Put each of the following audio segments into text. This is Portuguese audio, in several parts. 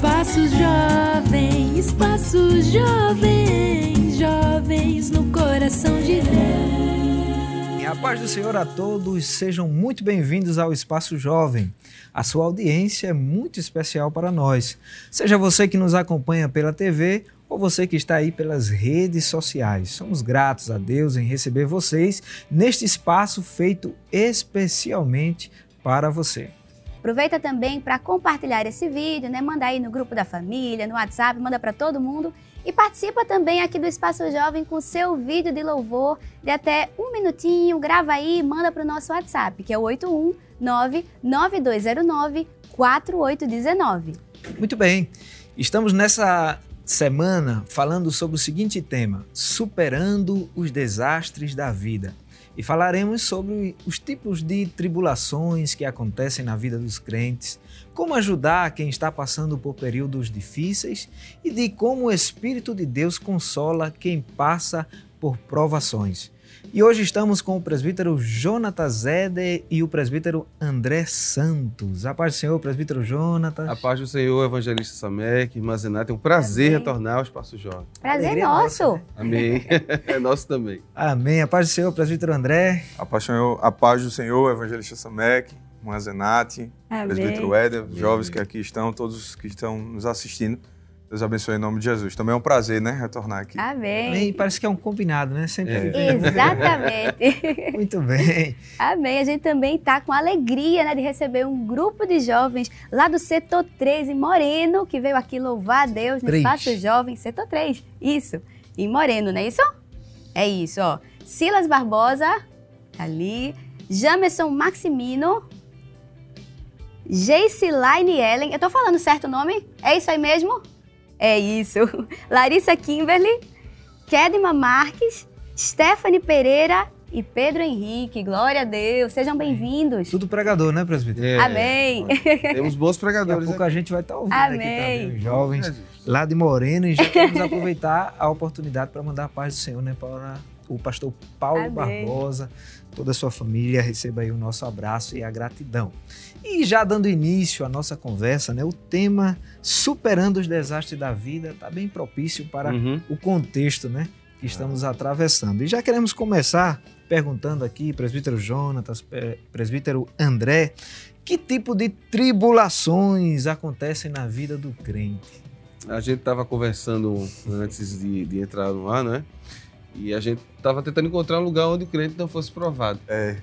Espaço Jovem, Espaço Jovem, jovens no coração de Deus. A paz do Senhor a todos, sejam muito bem-vindos ao Espaço Jovem. A sua audiência é muito especial para nós. Seja você que nos acompanha pela TV ou você que está aí pelas redes sociais. Somos gratos a Deus em receber vocês neste espaço feito especialmente para você. Aproveita também para compartilhar esse vídeo, né? Manda aí no grupo da família, no WhatsApp, manda para todo mundo. E participa também aqui do Espaço Jovem com seu vídeo de louvor de até um minutinho. Grava aí e manda para o nosso WhatsApp, que é o 819-9209-4819. Muito bem, estamos nessa semana falando sobre o seguinte tema: superando os desastres da vida e falaremos sobre os tipos de tribulações que acontecem na vida dos crentes, como ajudar quem está passando por períodos difíceis e de como o Espírito de Deus consola quem passa por provações. E hoje estamos com o presbítero Jonatas Zeder e o presbítero André Santos. A paz do Senhor, presbítero Jonatas. A paz do Senhor, evangelista Samek, irmã Zenata. É um prazer Amém. retornar ao Espaço Jovem. Prazer Alegria nosso. Né? Amém. é nosso também. Amém. A paz do Senhor, presbítero André. A paz do Senhor, a paz do Senhor evangelista Samek, irmã Zenate, presbítero Éder, jovens que aqui estão, todos que estão nos assistindo. Deus abençoe em nome de Jesus. Também é um prazer, né, retornar aqui. Amém. E parece que é um combinado, né? Sempre. É. Exatamente. Muito bem. Amém. A gente também está com alegria, né, de receber um grupo de jovens lá do setor 3 em Moreno, que veio aqui louvar a Deus no 3. Espaço Jovem, setor 3. Isso. Em Moreno, não é isso? É isso, ó. Silas Barbosa, ali. Jamerson Maximino. Jace Line Ellen. Eu tô falando certo o nome? É isso aí mesmo? É isso. Larissa Kimberly, Kedma Marques, Stephanie Pereira e Pedro Henrique. Glória a Deus. Sejam bem-vindos. Tudo pregador, né, presbítero? É. Amém. Temos bons pregadores. Daqui a pouco a gente vai estar tá ouvindo Amém. aqui também, os jovens lá de Moreno. E já queremos aproveitar a oportunidade para mandar a paz do Senhor, né, para o pastor Paulo Amém. Barbosa, toda a sua família. Receba aí o nosso abraço e a gratidão. E já dando início à nossa conversa, né, o tema superando os desastres da vida está bem propício para uhum. o contexto né, que estamos atravessando. E já queremos começar perguntando aqui, presbítero Jonatas, presbítero André, que tipo de tribulações acontecem na vida do crente? A gente estava conversando antes de, de, entrar no ar, né? E a gente estava tentando encontrar um lugar onde o crente não fosse provado. É.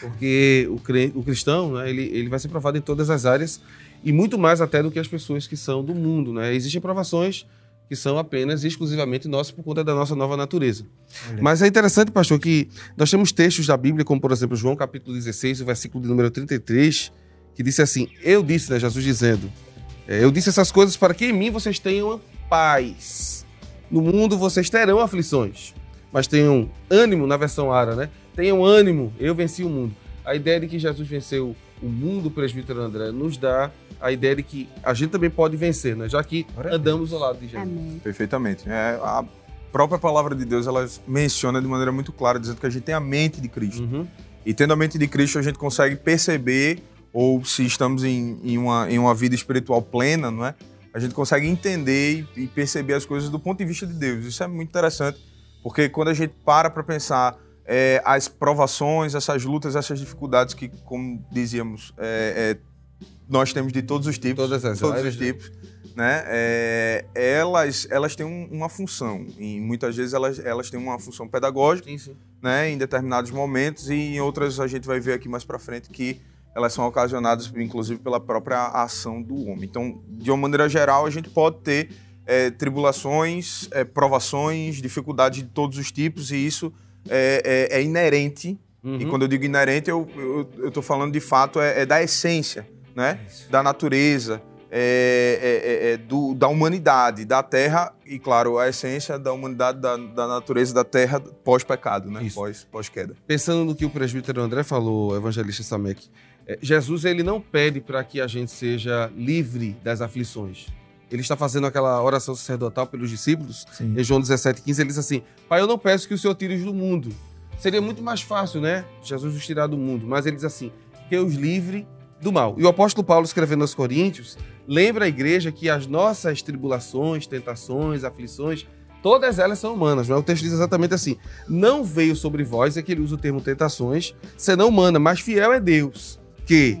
Porque o, crente, o cristão, né, ele, ele vai ser provado em todas as áreas e muito mais até do que as pessoas que são do mundo. Né? Existem provações que são apenas e exclusivamente nossas por conta da nossa nova natureza. Olha. Mas é interessante, pastor, que nós temos textos da Bíblia, como por exemplo João capítulo 16, o versículo de número 33, que disse assim: Eu disse, né, Jesus dizendo, é, eu disse essas coisas para que em mim vocês tenham paz. No mundo vocês terão aflições, mas tenham ânimo na versão Ara, né? Tenham ânimo, eu venci o mundo. A ideia de que Jesus venceu o mundo, o presbítero André, nos dá a ideia de que a gente também pode vencer, né? já que andamos ao lado de Jesus. Amém. Perfeitamente. É, a própria palavra de Deus ela menciona de maneira muito clara, dizendo que a gente tem a mente de Cristo. Uhum. E tendo a mente de Cristo, a gente consegue perceber, ou se estamos em, em, uma, em uma vida espiritual plena, não é? a gente consegue entender e perceber as coisas do ponto de vista de Deus. Isso é muito interessante, porque quando a gente para para pensar é, as provações, essas lutas, essas dificuldades que, como dizíamos, é, é, nós temos de todos os tipos, todos áreas, os tipos, né? É, elas, elas têm um, uma função e muitas vezes elas, elas têm uma função pedagógica, sim, sim. né? Em determinados momentos e em outras a gente vai ver aqui mais para frente que elas são ocasionadas, inclusive, pela própria ação do homem. Então, de uma maneira geral, a gente pode ter é, tribulações, é, provações, dificuldades de todos os tipos e isso é, é, é inerente. Uhum. E quando eu digo inerente, eu estou falando de fato é, é, da essência, né? Da natureza, é, do, da humanidade, da terra e, claro, a essência da humanidade, da, da natureza da terra pós-pecado, né? Pós, pós-queda. Pensando no que o presbítero André falou, evangelista Samek, Jesus ele não pede para que a gente seja livre das aflições. Ele está fazendo aquela oração sacerdotal pelos discípulos. Sim. Em João 17, 15, ele diz assim: Pai, eu não peço que o Senhor tire os do mundo. Seria muito mais fácil, né? Jesus os tirar do mundo. Mas ele diz assim: que os livre do mal. E o apóstolo Paulo, escrevendo aos Coríntios, lembra a igreja que as nossas tribulações, tentações, aflições, todas elas são humanas. Não é? O texto diz exatamente assim: Não veio sobre vós, é que ele usa o termo tentações, senão humana, mas fiel é Deus, que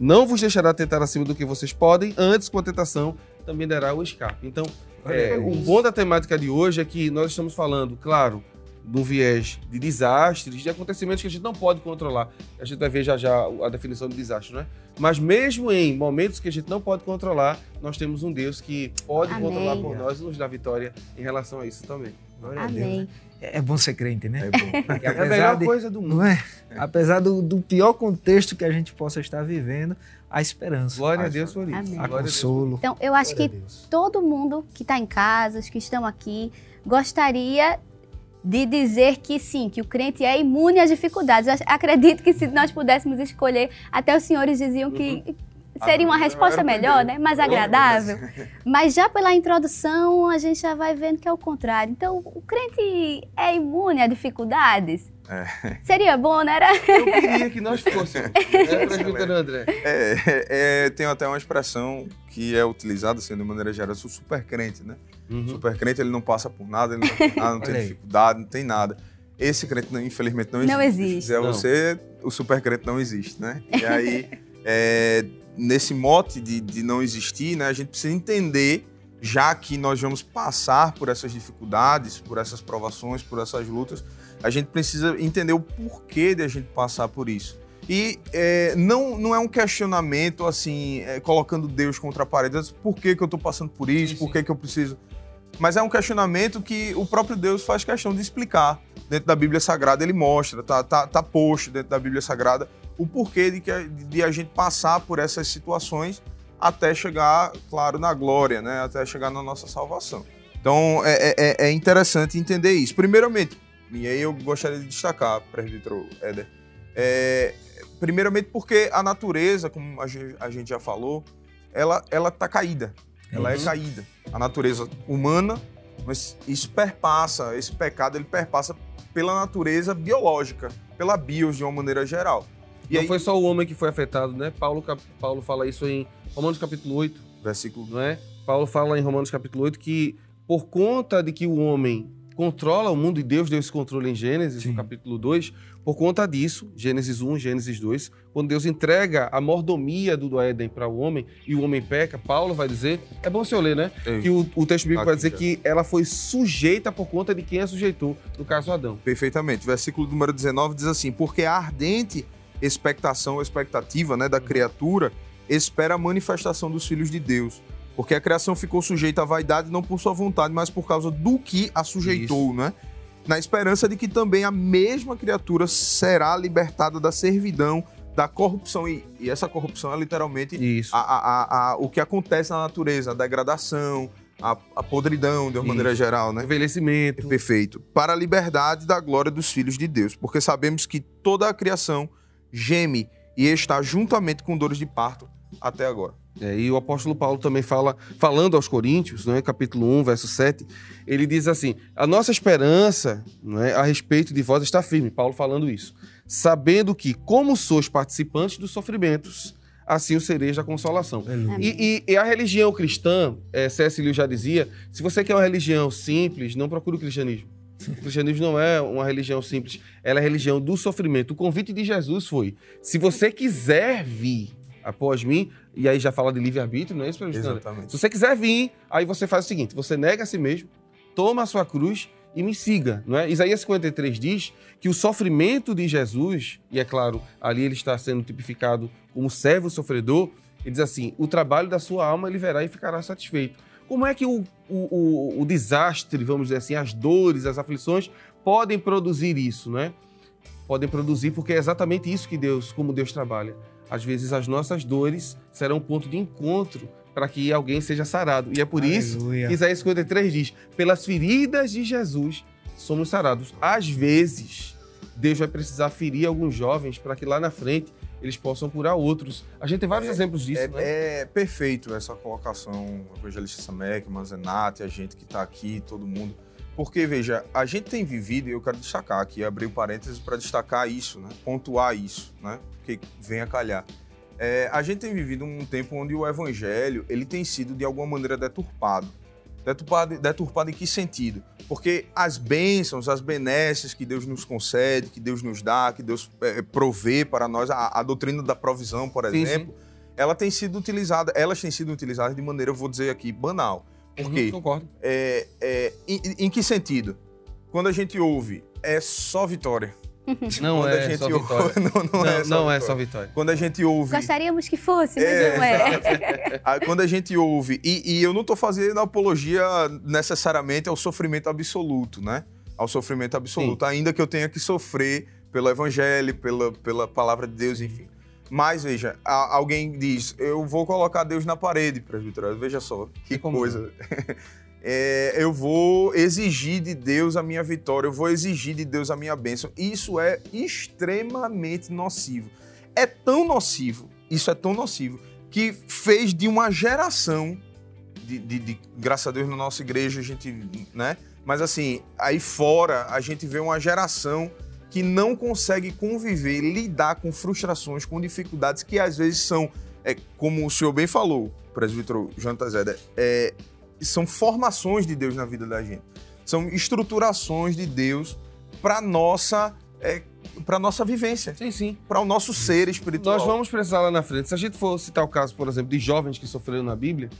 não vos deixará tentar acima do que vocês podem, antes com a tentação também dará o escape. Então, é, o bom da temática de hoje é que nós estamos falando, claro, num viés de desastres, de acontecimentos que a gente não pode controlar. A gente vai ver já já a definição de desastre, né? Mas mesmo em momentos que a gente não pode controlar, nós temos um Deus que pode Amém. controlar por nós e nos dá vitória em relação a isso também. Glória Amém. a Deus. Né? É, é bom ser crente, né? É bom. é a melhor de, coisa do mundo. Não é? Apesar do, do, pior contexto que a gente possa estar vivendo, a esperança. Glória a Deus por isso. Amém. A consolo. Então, eu acho Glória que todo mundo que está em casa, os que estão aqui, gostaria de dizer que sim, que o crente é imune às dificuldades. Eu acredito que se nós pudéssemos escolher, até os senhores diziam que uhum. Seria uma resposta melhor, né? mais agradável. Mas já pela introdução, a gente já vai vendo que é o contrário. Então, o crente é imune a dificuldades? É. Seria bom, né? Era... Eu queria que nós fôssemos. né, André? É, é, tem até uma expressão que é utilizada, assim, de maneira geral, sou super crente, né? Uhum. Super crente, ele não passa por nada, ele não, tem, nada, não tem dificuldade, não tem nada. Esse crente, infelizmente, não existe. Não existe. Se quiser não. você, o super crente não existe, né? E aí, é, nesse mote de, de não existir, né, a gente precisa entender, já que nós vamos passar por essas dificuldades, por essas provações, por essas lutas, a gente precisa entender o porquê de a gente passar por isso. E é, não, não é um questionamento assim, é, colocando Deus contra a parede, por que, que eu estou passando por isso, sim, sim. por que, que eu preciso. Mas é um questionamento que o próprio Deus faz questão de explicar. Dentro da Bíblia Sagrada, ele mostra, tá, tá, tá posto dentro da Bíblia Sagrada, o porquê de, que, de a gente passar por essas situações até chegar, claro, na glória, né? até chegar na nossa salvação. Então é, é, é interessante entender isso. Primeiramente, e aí eu gostaria de destacar, presbítero Éder, é, primeiramente porque a natureza, como a gente já falou, ela, ela tá caída. Ela é uhum. é caída. A natureza humana, mas isso perpassa, esse pecado ele perpassa pela natureza biológica, pela bios de uma maneira geral. E Não aí... foi só o homem que foi afetado, né? Paulo, Paulo fala isso em Romanos capítulo 8. Versículo. Não é? Paulo fala em Romanos capítulo 8 que por conta de que o homem controla o mundo e Deus deu esse controle em Gênesis, Sim. no capítulo 2. Por conta disso, Gênesis 1, Gênesis 2, quando Deus entrega a mordomia do Éden para o homem e o homem peca, Paulo vai dizer, é bom você ler, né? Ei, que o, o, texto bíblico vai dizer já. que ela foi sujeita por conta de quem a sujeitou, no caso Adão. Perfeitamente. Versículo número 19 diz assim: Porque a ardente expectação, expectativa né, da criatura espera a manifestação dos filhos de Deus porque a criação ficou sujeita à vaidade não por sua vontade, mas por causa do que a sujeitou, Isso. né? Na esperança de que também a mesma criatura será libertada da servidão, da corrupção. E, e essa corrupção é literalmente. A, a, a, o que acontece na natureza, a degradação, a, a podridão, de uma Isso. maneira geral, né? Envelhecimento. Perfeito. Para a liberdade da glória dos filhos de Deus. Porque sabemos que toda a criação geme e está juntamente com dores de parto até agora. É, e o apóstolo Paulo também fala, falando aos Coríntios, é, capítulo 1, verso 7, ele diz assim: A nossa esperança é, a respeito de vós está firme, Paulo falando isso, sabendo que, como sois participantes dos sofrimentos, assim o sereis da consolação. E, e, e, a religião cristã, é, C.S. Lewis já dizia: se você quer uma religião simples, não procure o cristianismo. O cristianismo não é uma religião simples, ela é a religião do sofrimento. O convite de Jesus foi: se você quiser vir após mim, e aí já fala de livre-arbítrio, não é isso, Exatamente. Se você quiser vir, aí você faz o seguinte: você nega a si mesmo, toma a sua cruz e me siga, não é? Isaías 53 diz que o sofrimento de Jesus, e é claro, ali ele está sendo tipificado como servo sofredor, ele diz assim: o trabalho da sua alma ele verá e ficará satisfeito. Como é que o, o, o, desastre, vamos dizer assim, as dores, as aflições podem produzir isso, né? Podem produzir porque é exatamente isso que Deus, como Deus trabalha às vezes as nossas dores serão um ponto de encontro para que alguém seja sarado. E é por Aleluia. isso que Isaías 53 diz: pelas feridas de Jesus somos sarados. Às vezes, Deus vai precisar ferir alguns jovens para que lá na frente eles possam curar outros. A gente tem vários é, exemplos disso. É, né? é, perfeito essa colocação, o evangelista Samek, Manzenati, a gente que está aqui, todo mundo. Porque, veja, a gente tem vivido, e eu quero destacar aqui, abrir o parênteses para destacar isso, né? pontuar isso, né? que vem a calhar. É, a gente tem vivido um tempo onde o evangelho ele tem sido de alguma maneira deturpado. Deturpado, em que sentido? Porque as bênçãos, as benesses que Deus nos concede, que Deus nos dá, que Deus é, provê para nós, a, a, doutrina da provisão, por exemplo, sim, sim. ela tem sido utilizada, elas têm sido utilizadas de maneira, eu vou dizer aqui, banal. Por quê? Uhum, concordo. É, é, em, em que sentido? Quando a gente ouve, é só vitória. Não é só ouve... vitória. não, não, não, é, só, não é só vitória. Quando a gente ouve. Gostaríamos que fosse, mas é, não é. Quando a gente ouve. E, e eu não estou fazendo apologia necessariamente ao sofrimento absoluto, né? Ao sofrimento absoluto. Sim. Ainda que eu tenha que sofrer pelo evangelho, pela, pela palavra de Deus, enfim. Mas veja, alguém diz, eu vou colocar Deus na parede, presbítero. Veja só, que coisa. é, eu vou exigir de Deus a minha vitória, eu vou exigir de Deus a minha bênção. Isso é extremamente nocivo. É tão nocivo, isso é tão nocivo, que fez de uma geração, de, de, de graças a Deus na nossa igreja a gente, né? Mas assim, aí fora a gente vê uma geração que não consegue conviver, lidar com frustrações, com dificuldades que às vezes são, é, como o senhor bem falou, presbítero Jonathan Zeda, é, são formações de Deus na vida da gente. São estruturações de Deus para nossa é, para nossa vivência. Sim, sim. Para o nosso ser espiritual. Nós vamos precisar lá na frente. Se a gente for citar o caso, por exemplo, de jovens que sofreram na Bíblia,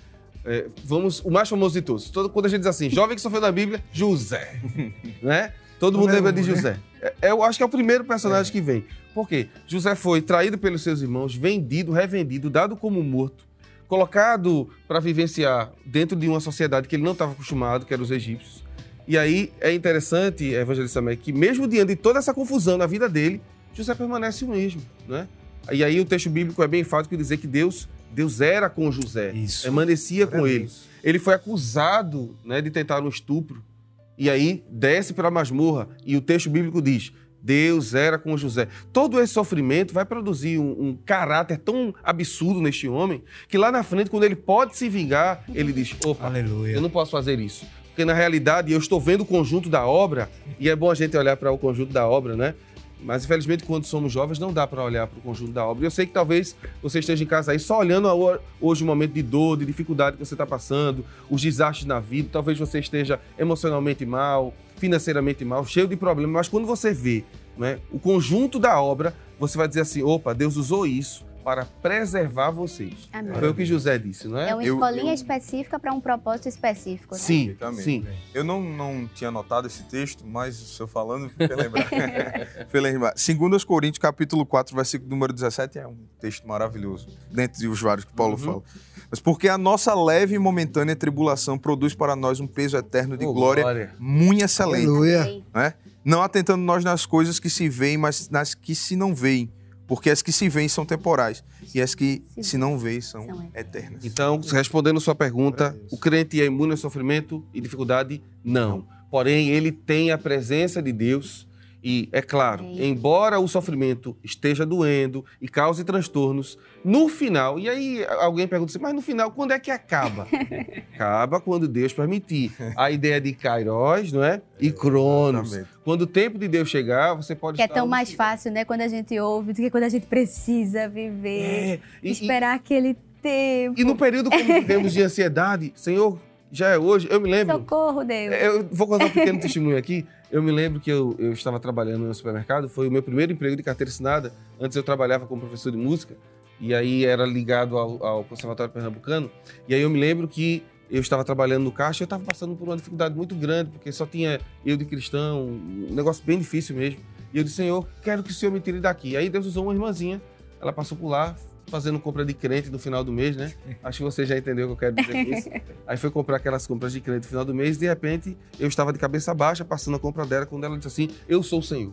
é, vamos o mais famoso de todos. Todo, quando a gente diz assim, jovem que sofreu na Bíblia, José, né? Todo mundo lembra de José. É, eu acho que é o primeiro personagem é. que vem. Por quê? José foi traído pelos seus irmãos, vendido, revendido, dado como morto colocado para vivenciar dentro de uma sociedade que ele não estava acostumado, que eram os egípcios. E aí é interessante, Evangelista Mac, que mesmo diante de toda essa confusão na vida dele, José permanece o mesmo, né? E aí o texto bíblico é bem enfático em dizer que Deus, Deus era com José, Isso. permanecia com ele. Ele foi acusado né, de tentar um estupro, e aí desce para a masmorra, e o texto bíblico diz: Deus era com José. Todo esse sofrimento vai produzir um, um, caráter tão absurdo neste homem que lá na frente, quando ele pode se vingar, ele diz: opa, Aleluia. eu não posso fazer isso. Porque na realidade eu estou vendo o conjunto da obra, e é bom a gente olhar para o conjunto da obra, né? Mas infelizmente, quando somos jovens, não dá para olhar para o conjunto da obra. E eu sei que talvez você esteja em casa aí só olhando hoje o momento de dor, de dificuldade que você está passando, os desastres na vida. Talvez você esteja emocionalmente mal, financeiramente mal, cheio de problemas. Mas quando você vê né, o conjunto da obra, você vai dizer assim: opa, Deus usou isso para preservar vocês. Amém. Foi o que José disse, não é? É uma escolinha eu, eu... específica para um propósito específico. Né? Sim, sim. Eu não, não tinha anotado esse texto, mas o senhor falando, fui lembrar. fui lembrar. 2 Coríntios, capítulo 4, versículo número 17, é um texto maravilhoso, dentre os vários que Paulo uhum. fala. Mas porque a nossa leve e momentânea tribulação produz para nós um peso eterno de oh, glória, glória, muito excelente. Aleluia. Né? Não atentando nós nas coisas que se veem, mas nas que se não veem porque as que se veem são temporais e as que se não veem são eternas. Então, respondendo sua pergunta, o crente é imune ao sofrimento e dificuldade? Não. Porém, ele tem a presença de Deus e, é claro, embora o sofrimento esteja doendo e cause transtornos, no final, e aí alguém pergunta assim, mas no final, quando é que acaba? acaba quando Deus permitir. A ideia de Kairos, não é? E Cronos. Exatamente. Quando o tempo de Deus chegar, você pode. Que é tão mais fácil, né? Quando a gente ouve, do que quando a gente precisa viver, é, e, esperar e, aquele tempo. E no período que vivemos de ansiedade, Senhor, já é hoje. Eu me lembro. Socorro, Deus. Eu vou contar um pequeno testemunho aqui. Eu me lembro que eu, eu estava trabalhando no supermercado, foi o meu primeiro emprego de carteira assinada. Antes eu trabalhava como professor de música, e aí era ligado ao, ao Conservatório Pernambucano. E aí eu me lembro que eu estava trabalhando no caixa e eu estava passando por uma dificuldade muito grande, porque só tinha eu de cristão, um negócio bem difícil mesmo. E eu disse, Senhor, quero que o Senhor me tire daqui. E aí Deus usou uma irmãzinha, ela passou por lá, fazendo compra de crente no final do mês, né? Acho que você já entendeu o que eu quero dizer com isso. Aí foi comprar aquelas compras de crente no final do mês e de repente eu estava de cabeça baixa passando a compra dela quando ela disse assim: Eu sou o Senhor.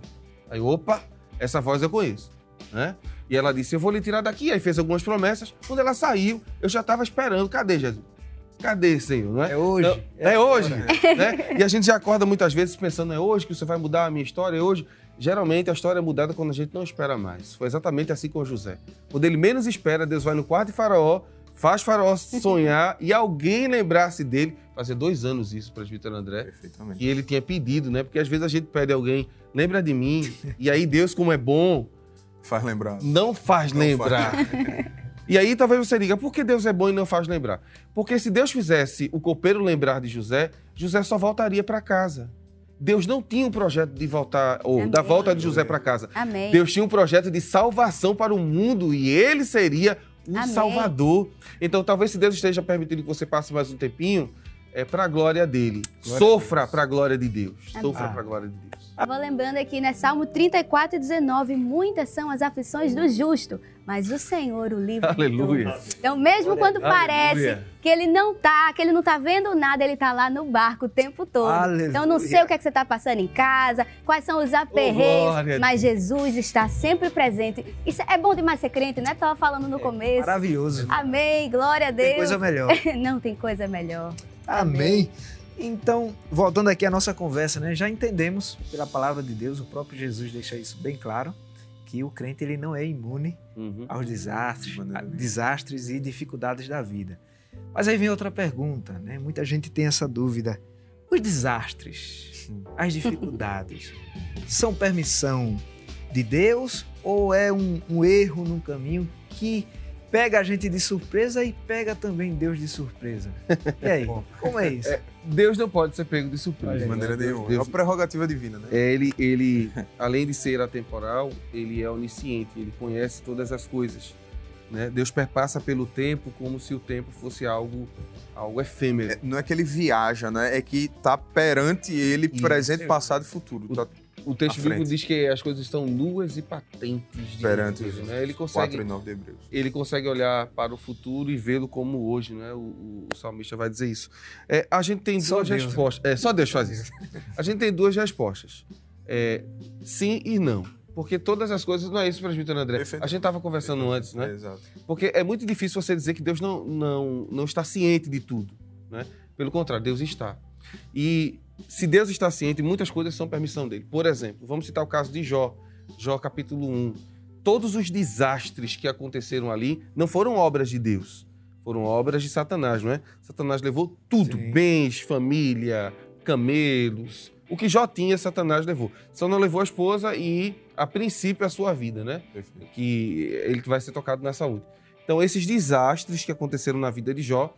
Aí, opa, essa voz eu conheço, né? E ela disse: Eu vou lhe tirar daqui. Aí fez algumas promessas. Quando ela saiu, eu já estava esperando: Cadê Jesus? Cadê, Senhor? Não é? é hoje. Não, é, é hoje. Né? E a gente já acorda muitas vezes pensando: É hoje que você vai mudar a minha história? É hoje. Geralmente a história é mudada quando a gente não espera mais. Foi exatamente assim com José. Quando ele menos espera, Deus vai no quarto de Faraó, faz Faraó sonhar e alguém lembrar-se dele. Fazia dois anos isso, presbítero André. Perfeitamente. Que ele tinha pedido, né? Porque às vezes a gente pede a alguém, lembra de mim. e aí Deus, como é bom, Faz lembrar. Não faz não lembrar. Faz. e aí talvez você diga, por que Deus é bom e não faz lembrar? Porque se Deus fizesse o copeiro lembrar de José, José só voltaria para casa. Deus não tinha um projeto de voltar, ou Amém. da volta de José para casa. Amém. Deus tinha um projeto de salvação para o mundo e ele seria o. Salvador. Então, talvez se Deus esteja permitindo que você passe mais um tempinho, é para a glória dele. Glória Sofra para a glória de Deus. Sofra para a glória de Deus. Vou lembrando aqui, né? Salmo 34 e 19. Muitas são as aflições do justo, mas o Senhor o livra. Aleluia. Então, mesmo quando parece que ele não tá, que ele não tá vendo nada, ele tá lá no barco o tempo todo. Aleluia. Então, não sei o que é que você tá passando em casa, quais são os aperreios, oh, mas Jesus está sempre presente. Isso é bom demais ser crente, né? Tava falando no é começo. Maravilhoso. Amém. Glória a Deus. Tem coisa melhor. não tem coisa melhor. Amém. Então, voltando aqui à nossa conversa, né, já entendemos pela palavra de Deus, o próprio Jesus deixa isso bem claro, que o crente ele não é imune uhum. aos desastres, desastres e dificuldades da vida. Mas aí vem outra pergunta, né? Muita gente tem essa dúvida. Os desastres, as dificuldades, são permissão de Deus ou é um, um erro no caminho que pega a gente de surpresa e pega também Deus de surpresa. E aí, como é isso? É, Deus não pode ser pego de surpresa. De maneira nenhuma. Deus, é uma prerrogativa divina, né? É, ele, ele, além de ser atemporal, ele é onisciente, ele conhece todas as coisas. Né? Deus perpassa pelo tempo como se o tempo fosse algo, algo efêmero. É, não é que ele viaja, né? É que está perante ele Isso. presente, passado e futuro. O, tá o texto bíblico diz que as coisas estão nuas e patentes perante Deus, né? Ele consegue, ele consegue olhar para o futuro e vê-lo como hoje, né? O, o, o, salmista vai dizer isso. É, a gente tem só duas Deus, né? respostas. Né? É, só Deus faz isso. A gente tem duas respostas. É, sim e não. Porque todas as coisas, não é isso, presbítero André. Perfeito. A gente estava conversando antes, né? É, exato. Porque é muito difícil você dizer que Deus não, não, não está ciente de tudo, né? Pelo contrário, Deus está. E se Deus está ciente, muitas coisas são permissão dele. Por exemplo, vamos citar o caso de Jó, Jó capítulo 1. Todos os desastres que aconteceram ali não foram obras de Deus, foram obras de Satanás, não é? Satanás levou tudo: Sim. bens, família, camelos. O que Jó tinha, Satanás levou. Só não levou a esposa e, a princípio, a sua vida, né? Perfeito. Que ele vai ser tocado na saúde. Então, esses desastres que aconteceram na vida de Jó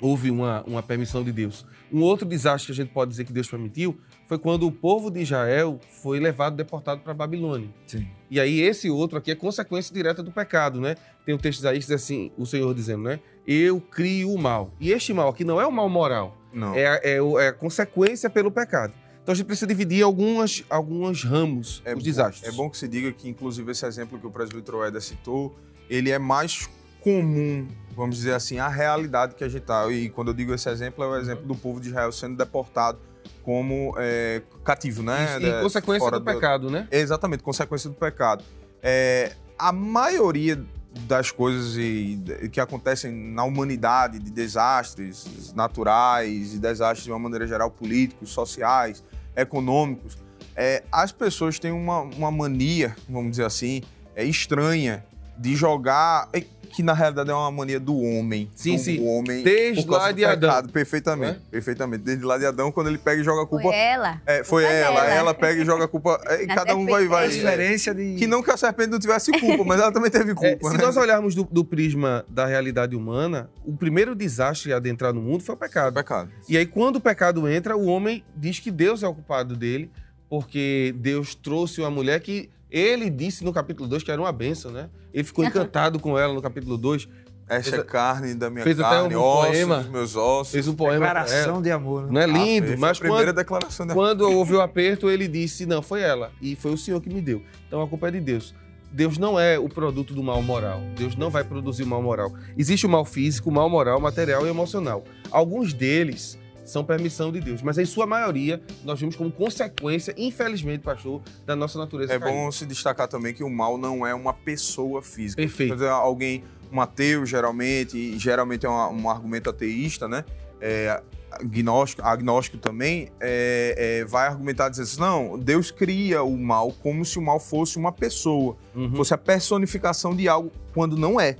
houve uma, uma permissão de Deus. Um outro desastre que a gente pode dizer que Deus permitiu foi quando o povo de Israel foi levado, deportado para a Babilônia. Sim. E aí esse outro aqui é consequência direta do pecado, né? Tem um texto aí que diz assim, o Senhor dizendo, né? Eu crio o mal. E este mal aqui não é o mal moral. Não. É, é, é a consequência pelo pecado. Então a gente precisa dividir algumas, alguns ramos, é os desastres. é bom que se diga que, inclusive, esse exemplo que o presbítero Eder citou, ele é mais comum, vamos dizer assim, a realidade que a gente está. E quando eu digo esse exemplo, é o exemplo do povo de Israel sendo deportado como é, cativo, né? Isso, e consequência do, do, pecado, né? Exatamente, consequência do pecado. É, a maioria das coisas e, que acontecem na humanidade, de desastres naturais e desastres de uma maneira geral, políticos, sociais, econômicos, é, as pessoas têm uma, uma mania, vamos dizer assim, é, estranha de jogar que na realidade é uma mania do homem. Sim, do sim. O homem. Desde lá de Adão. Perfeitamente, é? perfeitamente. Desde lá de Adão, quando ele pega e joga a culpa. Foi ela. É, foi ela. Dela. Ela pega e joga a culpa. E cada um vai. vai a diferença de. Que não que a serpente não tivesse culpa, mas ela também teve culpa. É, se né? nós olharmos do, do, prisma da realidade humana, o primeiro desastre a adentrar no mundo foi o pecado. O pecado. E aí, quando o pecado entra, o homem diz que Deus é o culpado dele, porque Deus trouxe uma mulher que ele disse no capítulo 2 que era uma benção, né? Ele ficou encantado com ela no capítulo 2. Essa é carne da minha fez carne, até um ossos poema, dos meus ossos. Fez um poema. Declaração de amor. Né? Não é lindo, ah, mas a primeira quando, declaração de amor. quando houve o aperto, ele disse, não, foi ela. E foi o Senhor que me deu. Então a culpa é de Deus. Deus não é o produto do mal moral. Deus não vai produzir o mal moral. Existe o mal físico, o mal moral, material e emocional. Alguns deles são permissão de Deus. Mas em sua maioria, nós vimos como consequência, infelizmente, pastor, da nossa natureza. É caída. bom se destacar também que o mal não é uma pessoa física. Perfeito. Dizer, alguém, um ateu, geralmente, e geralmente é um, um argumento ateísta, né? É, agnóstico, agnóstico também, é, é, vai argumentar dizendo assim, não, Deus cria o mal como se o mal fosse uma pessoa, uhum. fosse a personificação de algo, quando não é.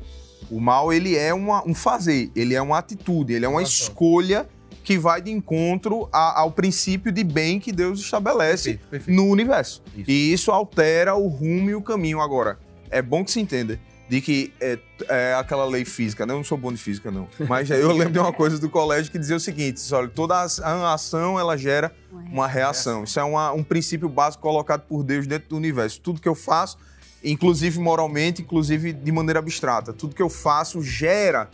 O mal, ele é uma, um fazer, ele é uma atitude, ele é uma escolha que vai de encontro a, ao princípio de bem que Deus estabelece perfeito, perfeito. no universo. Isso. E isso altera o rumo e o caminho. Agora, é bom que se entenda de que é, é, aquela lei física, né? eu não sou bom de física não, mas eu lembro de uma coisa do colégio que dizia o seguinte, olha, toda ação ela gera uma reação. Isso é uma, um princípio básico colocado por Deus dentro do universo. Tudo que eu faço, inclusive moralmente, inclusive de maneira abstrata, tudo que eu faço gera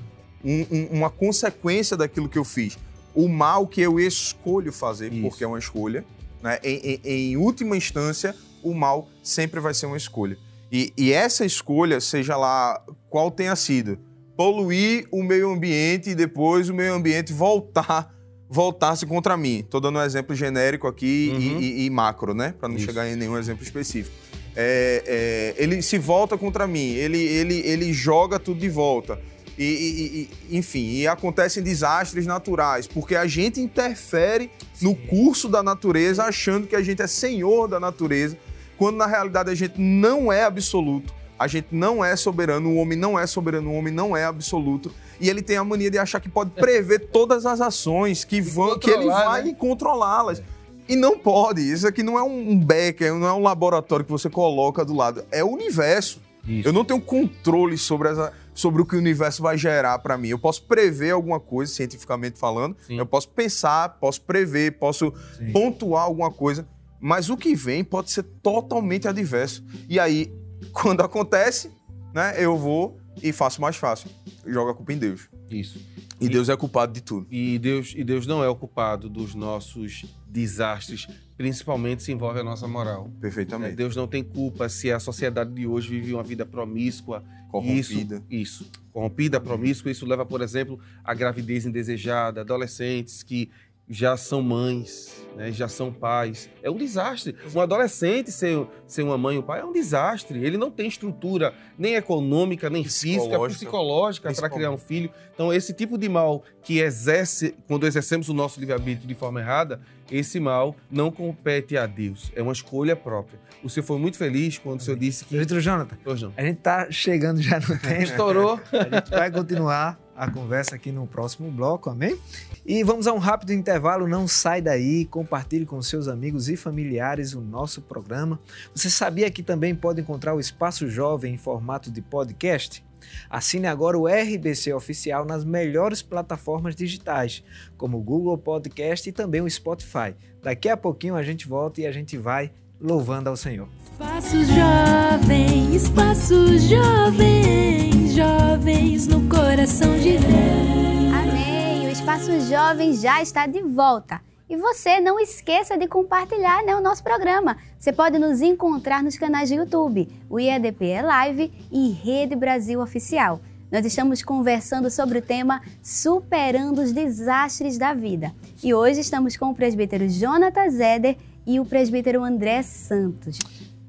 um, um, uma consequência daquilo que eu fiz. O mal que eu escolho fazer, Isso. porque é uma escolha, né? em, em, em última instância, o mal sempre vai ser uma escolha. E, e essa escolha, seja lá qual tenha sido, poluir o meio ambiente e depois o meio ambiente voltar voltar-se contra mim. Estou dando um exemplo genérico aqui uhum. e, e, e, macro, né? Para não Isso. chegar em nenhum exemplo específico. É, é, ele se volta contra mim, ele, ele, ele joga tudo de volta. E, e, enfim, e acontecem desastres naturais, porque a gente interfere no curso da natureza achando que a gente é senhor da natureza quando na realidade a gente não é absoluto, a gente não é soberano, o homem não é soberano, o homem não é absoluto. E ele tem a mania de achar que pode prever todas as ações que, vão, que ele vai né? controlá-las. E não pode. Isso aqui não é um becker, não é um laboratório que você coloca do lado. É o universo. Isso. Eu não tenho controle sobre, essa, sobre o que o universo vai gerar para mim. Eu posso prever alguma coisa, cientificamente falando. Sim. Eu posso pensar, posso prever, posso Sim. pontuar alguma coisa mas o que vem pode ser totalmente adverso. E aí, quando acontece, né, eu vou e faço mais fácil. Jogo a culpa em Deus. Isso. E, e Deus é culpado de tudo. E Deus, e Deus não é o culpado dos nossos desastres, principalmente se envolve a nossa moral. Perfeitamente. Deus não tem culpa se a sociedade de hoje vive uma vida promíscua, corrompida. Isso, isso. corrompida, promíscua. Isso leva, por exemplo, à gravidez indesejada, adolescentes que já são mães, né, já são pais. É um desastre. Um adolescente ser, ser uma mãe ou pai é um desastre. Ele não tem estrutura nem econômica, nem física, psicológica para criar um filho. Então, esse tipo de mal que exerce, quando exercemos o nosso livre-arbítrio de forma errada, esse mal não compete a Deus. É uma escolha própria. O senhor foi muito feliz quando o senhor disse que. Vitor Jonathan, a gente está chegando já no tempo. Estourou. A gente vai continuar a conversa aqui no próximo bloco, amém? E vamos a um rápido intervalo, não sai daí, compartilhe com seus amigos e familiares o nosso programa. Você sabia que também pode encontrar o Espaço Jovem em formato de podcast? Assine agora o RBC Oficial nas melhores plataformas digitais, como o Google Podcast e também o Spotify. Daqui a pouquinho a gente volta e a gente vai louvando ao Senhor. Espaço Jovem, Espaço Jovem, jovens no coração de Deus. Amém. O Espaço Jovem já está de volta. E você não esqueça de compartilhar né, o nosso programa. Você pode nos encontrar nos canais do YouTube, o IADP é Live e Rede Brasil Oficial. Nós estamos conversando sobre o tema Superando os Desastres da Vida. E hoje estamos com o presbítero Jonathan Zeder e o presbítero André Santos.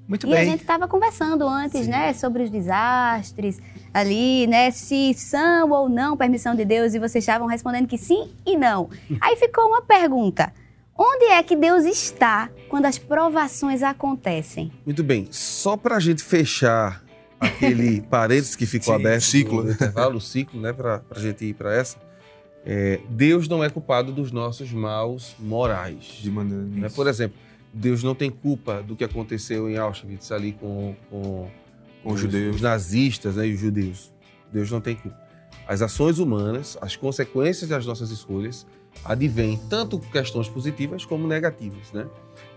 Muito e bem. E a gente estava conversando antes, Sim. né, sobre os desastres ali, né, se são ou não permissão de Deus, e vocês estavam respondendo que sim e não. Aí ficou uma pergunta. Onde é que Deus está quando as provações acontecem? Muito bem. Só para a gente fechar aquele parênteses que ficou Sim, aberto ciclo. no intervalo, o ciclo, né, para a gente ir para essa. É, Deus não é culpado dos nossos maus morais. De maneira né? Por exemplo, Deus não tem culpa do que aconteceu em Auschwitz ali com, com, com os, judeus. os nazistas né, e os judeus. Deus não tem culpa. As ações humanas, as consequências das nossas escolhas, advêm tanto questões positivas como negativas. Né?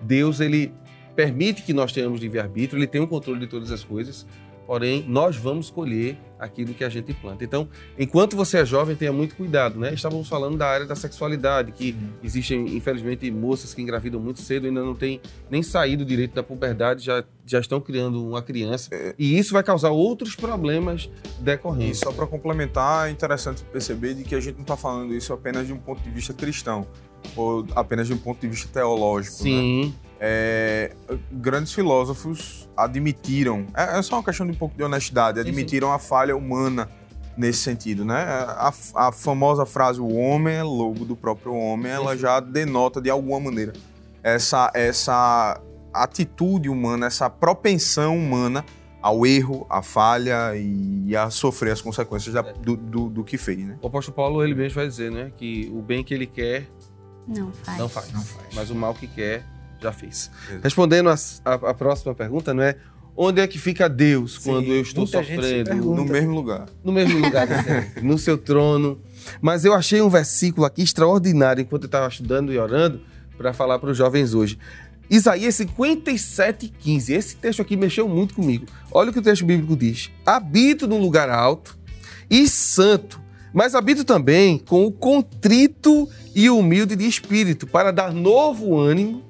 Deus ele permite que nós tenhamos livre-arbítrio, ele tem o controle de todas as coisas, porém nós vamos colher aquilo que a gente planta. Então, enquanto você é jovem, tenha muito cuidado, né? Estávamos falando da área da sexualidade, que existem, infelizmente, moças que engravidam muito cedo, ainda não têm nem saído direito da puberdade, já, já estão criando uma criança, é. e isso vai causar outros problemas decorrentes. E só para complementar, é interessante perceber de que a gente não está falando isso apenas de um ponto de vista cristão, ou apenas de um ponto de vista teológico, né? Sim. Né? É, grandes filósofos admitiram, é, é, só uma questão de um pouco de honestidade, admitiram sim, sim. a falha humana nesse sentido, né? A, a, famosa frase "o homem é lobo do próprio homem", ela já denota de alguma maneira essa essa atitude humana, essa propensão humana ao erro, à falha e a sofrer as consequências da, do, do, do, que fez, né? O apóstolo Paulo, ele mesmo vai dizer, né? Que o bem que ele quer... Não faz. Não faz. Não faz. Mas o mal que quer, já fez. Respondendo a, a, a, próxima pergunta, não é? Onde é que fica Deus Sim, quando eu estou sofrendo? No mesmo lugar. No mesmo lugar, no seu trono. Mas eu achei um versículo aqui extraordinário enquanto eu estava estudando e orando para falar para os jovens hoje. Isaías 57, 15. Esse texto aqui mexeu muito comigo. Olha o que o texto bíblico diz: Habito num lugar alto e santo, mas habito também com o contrito e humilde de espírito, para dar novo ânimo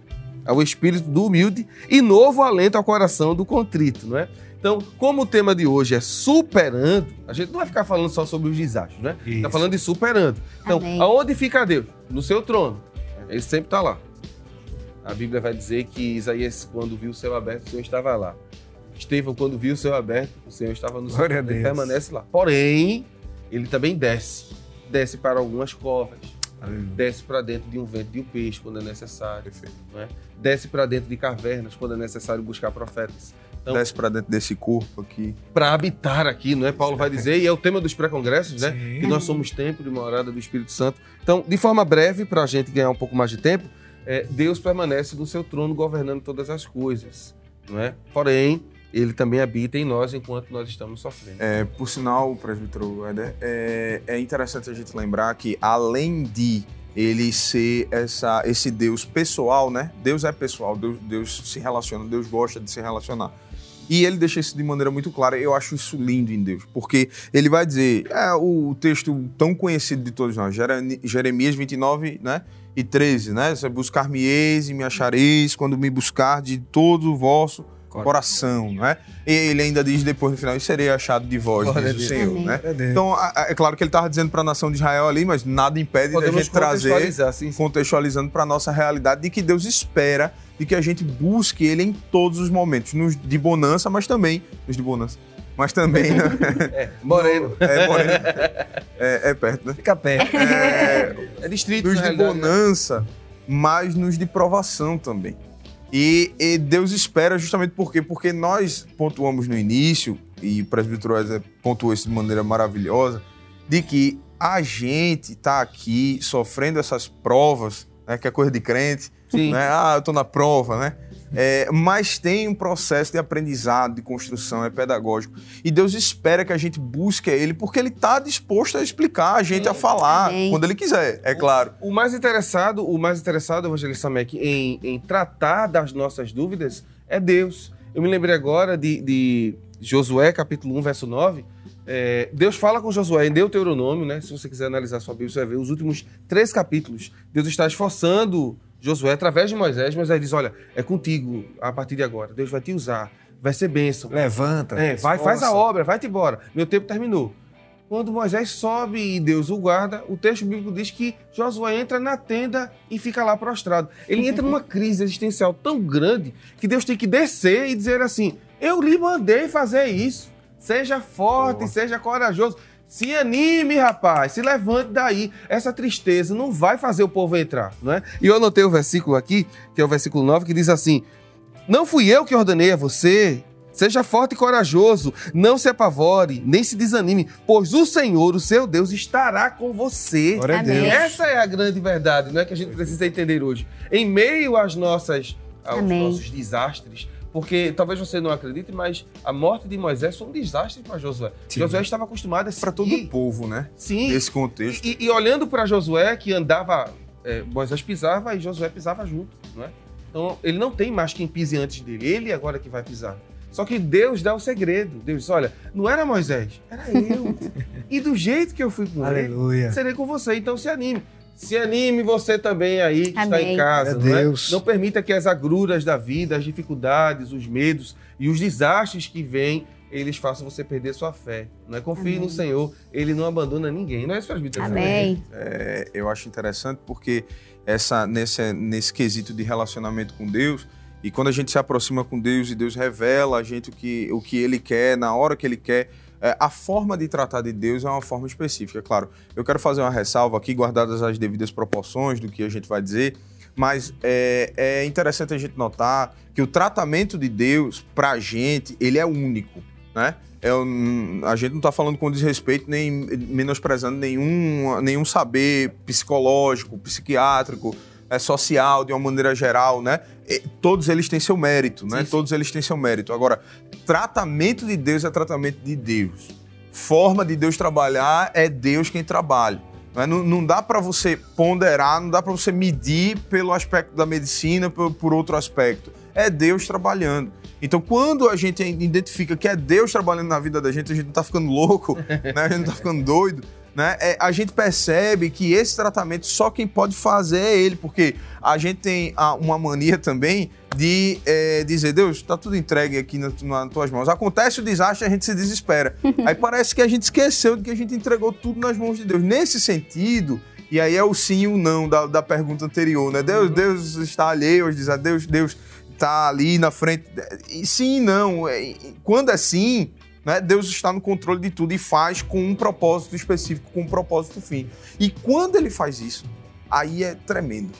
ao espírito do humilde e novo alento ao coração do contrito, não é? Então, como o tema de hoje é superando, a gente não vai ficar falando só sobre os desastres, né? Está falando de superando. Então, Amém. aonde fica Deus? No seu trono. Ele sempre está lá. A Bíblia vai dizer que Isaías, quando viu o céu aberto, o Senhor estava lá. Estevão, quando viu o céu aberto, o Senhor estava no céu. Ele permanece lá. Porém, ele também desce. Desce para algumas covas. Desce para dentro de um vento de um peixe quando é necessário. É? Desce para dentro de cavernas quando é necessário buscar profetas. Então, desce para dentro desse corpo aqui. Para habitar aqui, não é? Paulo vai dizer, e é o tema dos pré-congressos, né? Sim. Que nós somos templo de morada do Espírito Santo. Então, de forma breve, para a gente ganhar um pouco mais de tempo, é, Deus permanece no seu trono governando todas as coisas, não é? Porém, ele também habita em nós enquanto nós estamos sofrendo. É, por sinal, presbítero Éder, é, é interessante a gente lembrar que além de ele ser essa, esse Deus pessoal, né? Deus é pessoal, Deus, Deus se relaciona, Deus gosta de se relacionar. E ele deixa isso de maneira muito clara. Eu acho isso lindo em Deus, porque ele vai dizer, é o texto tão conhecido de todos nós, Jeremias 29, né? e 13, né? Buscar-me-eis e me achareis quando me buscar de todo o vosso coração, né? E ele ainda diz depois no final, e serei achado de vós, Glória diz o Senhor, Amém. né? Então, é claro que ele estava dizendo para a nação de Israel ali, mas nada impede de a gente trazer, sim. contextualizando para a nossa realidade, de que Deus espera de que a gente busque Ele em todos os momentos, nos de bonança, mas também nos de bonança, mas também. Né? É, Moreno. É, Moreno. É, é, perto, né? Fica perto. É, é distrito. Nos de né? bonança, né? mas nos de provação também. E, e, Deus espera justamente por quê? Porque nós pontuamos no início, e o presbítero Wesley pontuou isso de maneira maravilhosa, de que a gente está aqui sofrendo essas provas, né, que é coisa de crente, Sim. né? Ah, eu estou na prova, né? É, mas tem um processo de aprendizado, de construção, é pedagógico. E Deus espera que a gente busque Ele, porque Ele está disposto a explicar a gente, a falar, quando Ele quiser, é claro. O, o mais interessado, o mais interessado, Evangelista Samek, em, em tratar das nossas dúvidas é Deus. Eu me lembrei agora de, de Josué, capítulo 1, verso 9. É, Deus fala com Josué em Deuteronômio, né? Se você quiser analisar sua Bíblia, você vai ver os últimos três capítulos. Deus está esforçando Josué, através de Moisés, Moisés diz: Olha, é contigo a partir de agora. Deus vai te usar, vai ser bênção. Levanta. É, vai, faz a obra, vai-te embora. Meu tempo terminou. Quando Moisés sobe e Deus o guarda, o texto bíblico diz que Josué entra na tenda e fica lá prostrado. Ele entra numa crise existencial tão grande que Deus tem que descer e dizer assim: Eu lhe mandei fazer isso. Seja forte, seja corajoso. Se anime, rapaz, se levante daí. Essa tristeza não vai fazer o povo entrar, não é? E eu anotei o versículo aqui, que é o versículo 9, que diz assim: Não fui eu que ordenei a você. Seja forte e corajoso, não se apavore, nem se desanime, pois o Senhor, o seu Deus, estará com você. Glória a Deus. Essa é a grande verdade, não é que a gente precisa entender hoje. Em meio às nossas aos Amém. nossos desastres, porque talvez você não acredite, mas a morte de Moisés foi um desastre para Josué. Sim. Josué estava acostumado a Para todo o povo, né? Sim. Nesse contexto. E, e olhando para Josué, que andava. É, Moisés pisava e Josué pisava junto, não é? Então ele não tem mais quem pise antes dele, ele agora que vai pisar. Só que Deus dá o segredo. Deus diz: olha, não era Moisés, era eu. e do jeito que eu fui com Aleluia. ele, serei com você. Então se anime. Se anime você também aí que Amém. está em casa. Não, é? não, permita que as agruras da vida, as dificuldades, os medos e os desastres que vêm, eles façam você perder sua fé. Não é? Confie Amém. no Senhor, Ele não abandona ninguém. Não é isso, presbítero? Amém. É, eu acho interessante porque essa, nesse, nesse quesito de relacionamento com Deus, e quando a gente se aproxima com Deus e Deus revela a gente o que, o que Ele quer, na hora que Ele quer, é, a forma de tratar de Deus é uma forma específica. Claro, eu quero fazer uma ressalva aqui, guardadas as devidas proporções do que a gente vai dizer, Mas é, é interessante a gente notar que o tratamento de Deus para a gente, ele é único, né? É, a gente não está falando com desrespeito nem menosprezando nenhum, nenhum saber psicológico, psiquiátrico, é, social, de uma maneira geral, né? E, todos eles têm seu mérito, né? Sim, sim. Todos eles têm seu mérito. Agora, tratamento de Deus é tratamento de Deus. Forma de Deus trabalhar é Deus quem trabalha. Não, é? não, não dá para você ponderar, não dá para você medir pelo aspecto da medicina, por, por outro aspecto. É Deus trabalhando. Então, quando a gente identifica que é Deus trabalhando na vida da gente, a gente não tá ficando louco, né? a gente não tá ficando doido, né? É, a gente percebe que esse tratamento só quem pode fazer é ele, porque a gente tem uma mania também de é, dizer, Deus, está tudo entregue aqui nas, nas tuas mãos. Acontece o desastre, a gente se desespera. aí parece que a gente esqueceu de que a gente entregou tudo nas mãos de Deus. Nesse sentido, e aí é o sim e o não da, da pergunta anterior, né? Deus, Deus está alheio aos desafios, Deus, Deus está ali na frente. E sim e não. É, quando é sim, né, Deus está no controle de tudo e faz com um propósito específico, com um propósito fim. E quando ele faz isso, aí é tremendo.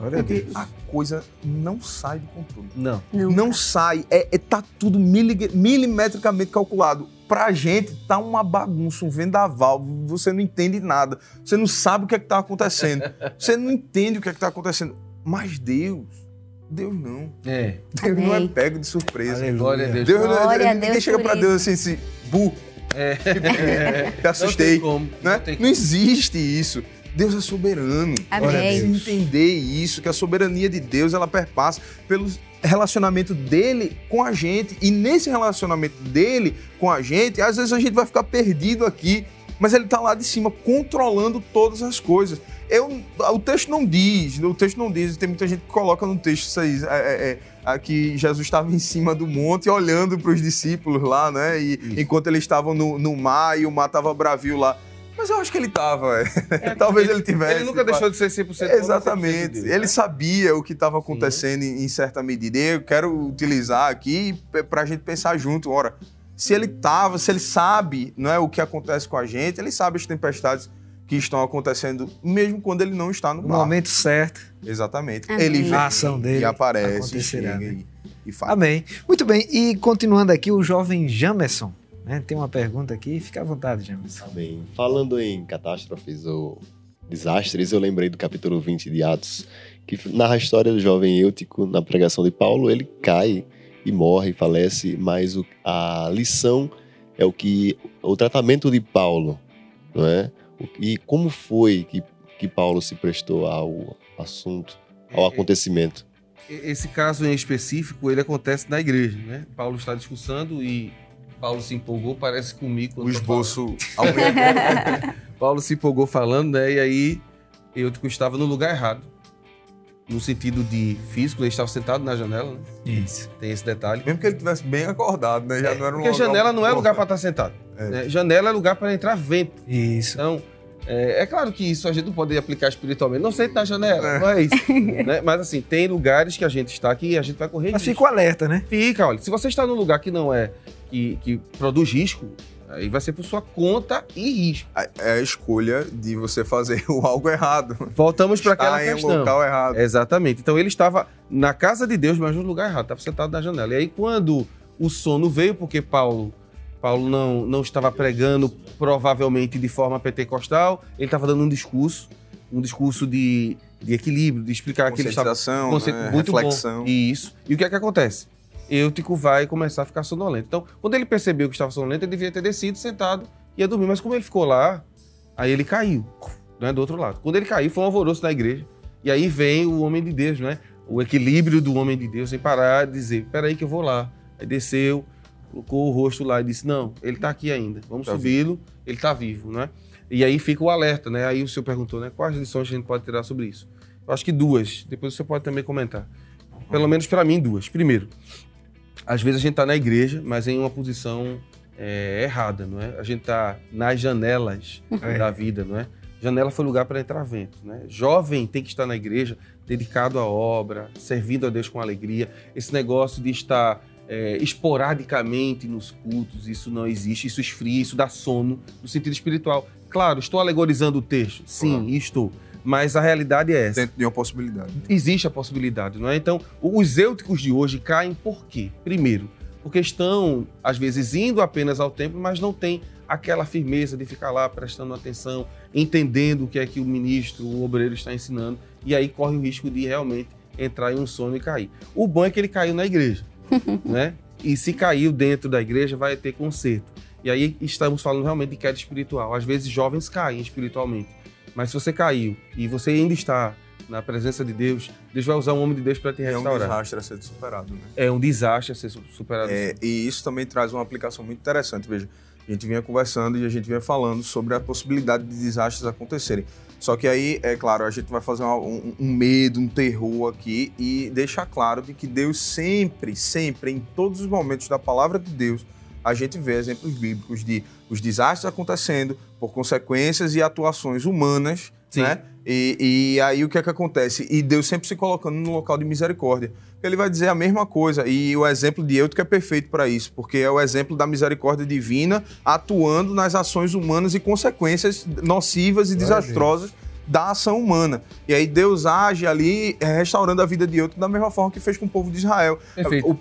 Olha Porque Deus. a coisa não sai do controle. Não. Não, não sai. É, é, tá tudo milimetricamente calculado. Pra gente, tá uma bagunça, um vendaval. Você não entende nada. Você não sabe o que é que tá acontecendo. Você não entende o que é que tá acontecendo. Mas Deus, Deus não. É. Deus Amém. não é pego de surpresa. Glória a Deus. Deus não é, Deus ninguém chega pra Deus assim, assim, bu. É. É. Te assustei. Não, né? não, não existe isso. Deus é soberano. Amém. entender isso, que a soberania de Deus ela perpassa pelo relacionamento dele com a gente. E nesse relacionamento dele com a gente, às vezes a gente vai ficar perdido aqui, mas ele está lá de cima controlando todas as coisas. Eu, o texto não diz, o texto não diz, tem muita gente que coloca no texto isso aí, é, é, é, que Jesus estava em cima do monte olhando para os discípulos lá, né? E, enquanto eles estavam no, no mar e o mar estava bravio lá. Mas eu acho que ele estava. É, Talvez ele tivesse. Ele nunca deixou de ser 100% Exatamente. De Deus, ele né? sabia o que estava acontecendo em, em, certa medida. E eu quero utilizar aqui para a gente pensar junto. Ora, se ele estava, se ele sabe não é, o que acontece com a gente, ele sabe as tempestades que estão acontecendo, mesmo quando ele não está no, no momento certo. Exatamente. Amém. Ele vem a ação dele e aparece, e chega né? e, e faz. Amém. Muito bem. E continuando aqui, o jovem Jamerson né? tem uma pergunta aqui. Fica à vontade, Jamerson. Amém. Falando em catástrofes ou desastres, eu lembrei do capítulo 20 de Atos, que narra a história do jovem Eutico na pregação de Paulo. Ele cai e morre, falece, mas o, a lição é o que o tratamento de Paulo, não é? E como foi que, que Paulo se prestou ao assunto, ao é, acontecimento? Esse caso em específico, ele acontece na igreja, né? Paulo está discussando e Paulo se empolgou, parece comigo. O esboço Paulo se empolgou falando, né? E aí eu estava no lugar errado. No sentido de físico, ele estava sentado na janela, né? Isso. Tem esse detalhe. Mesmo que ele tivesse bem acordado, né? Já é, não era um Porque janela não é lugar para estar sentado. É. Né? Janela é lugar para entrar vento. Isso. Então, é, é, claro que isso a gente não pode aplicar espiritualmente. Não sente na janela, é. não é isso. né? Mas assim, tem lugares que a gente está aqui e a gente vai correr Mas fica o alerta, né? Fica, olha. Se você está num lugar que não é, que, que produz risco, aí vai ser por sua conta e risco. É a escolha de você fazer o algo errado. Voltamos para aquela em questão. local errado. Exatamente. Então ele estava na casa de Deus, mas no lugar errado. Estava sentado na janela. E aí quando o sono veio, porque Paulo Paulo não, não estava pregando provavelmente de forma pentecostal, ele estava dando um discurso, um discurso de, de equilíbrio, de explicar que ele estava né? muito reflexão. Bom. Isso. E o que é que acontece? Eutico vai começar a ficar sonolento. Então, quando ele percebeu que estava sonolento, ele devia ter descido, sentado, ia dormir. Mas como ele ficou lá, aí ele caiu, né, do outro lado. Quando ele caiu, foi um alvoroço na igreja. E aí vem o homem de Deus, né? O equilíbrio do homem de Deus, sem parar dizer, peraí que eu vou lá. Aí desceu, colocou o rosto lá e disse: Não, ele está aqui ainda, vamos tá subi-lo, ele está vivo, né? E aí fica o alerta, né? Aí o senhor perguntou, né? Quais lições a gente pode tirar sobre isso? Eu acho que duas, depois você pode também comentar. Pelo menos para mim, duas. Primeiro, às vezes a gente está na igreja, mas em uma posição é, errada, não é? A gente está nas janelas é. da vida, não é? Janela foi lugar para entrar vento, né? Jovem tem que estar na igreja, dedicado à obra, servindo a Deus com alegria. Esse negócio de estar é, esporadicamente nos cultos, isso não existe, isso esfria, isso dá sono no sentido espiritual. Claro, estou alegorizando o texto, sim, estou. Mas a realidade é essa. Dentro de uma possibilidade. Existe a possibilidade, não é? Então, os eúticos de hoje caem por quê? Primeiro, porque estão, às vezes, indo apenas ao templo, mas não tem aquela firmeza de ficar lá prestando atenção, entendendo o que é que o ministro, o obreiro está ensinando, e aí corre o risco de realmente entrar em um sono e cair. O bom é que ele caiu na igreja, né? E se caiu dentro da igreja, vai ter conserto. E aí estamos falando realmente de queda espiritual. Às vezes jovens caem espiritualmente, mas se você caiu e você ainda está na presença de Deus, Deus vai usar um homem de Deus para te restaurar. É um desastre a ser superado. Né? É um desastre a ser superado. É, e isso também traz uma aplicação muito interessante. Veja, a gente vinha conversando e a gente vinha falando sobre a possibilidade de desastres acontecerem. Só que aí, é claro, a gente vai fazer um, um, medo, um terror aqui e deixar claro de que Deus sempre, sempre, em todos os momentos da palavra de Deus, a gente vê exemplos bíblicos de os desastres acontecendo por consequências e atuações humanas, Sim. né? E, e, aí o que é que acontece? E Deus sempre se colocando no local de misericórdia. Ele vai dizer a mesma coisa. E o exemplo de Eutico é perfeito para isso, porque é o exemplo da misericórdia divina atuando nas ações humanas e consequências nocivas e desastrosas da ação humana. E aí Deus age ali é, restaurando a vida de outro da mesma forma que fez com o povo de Israel. Perfeito. O,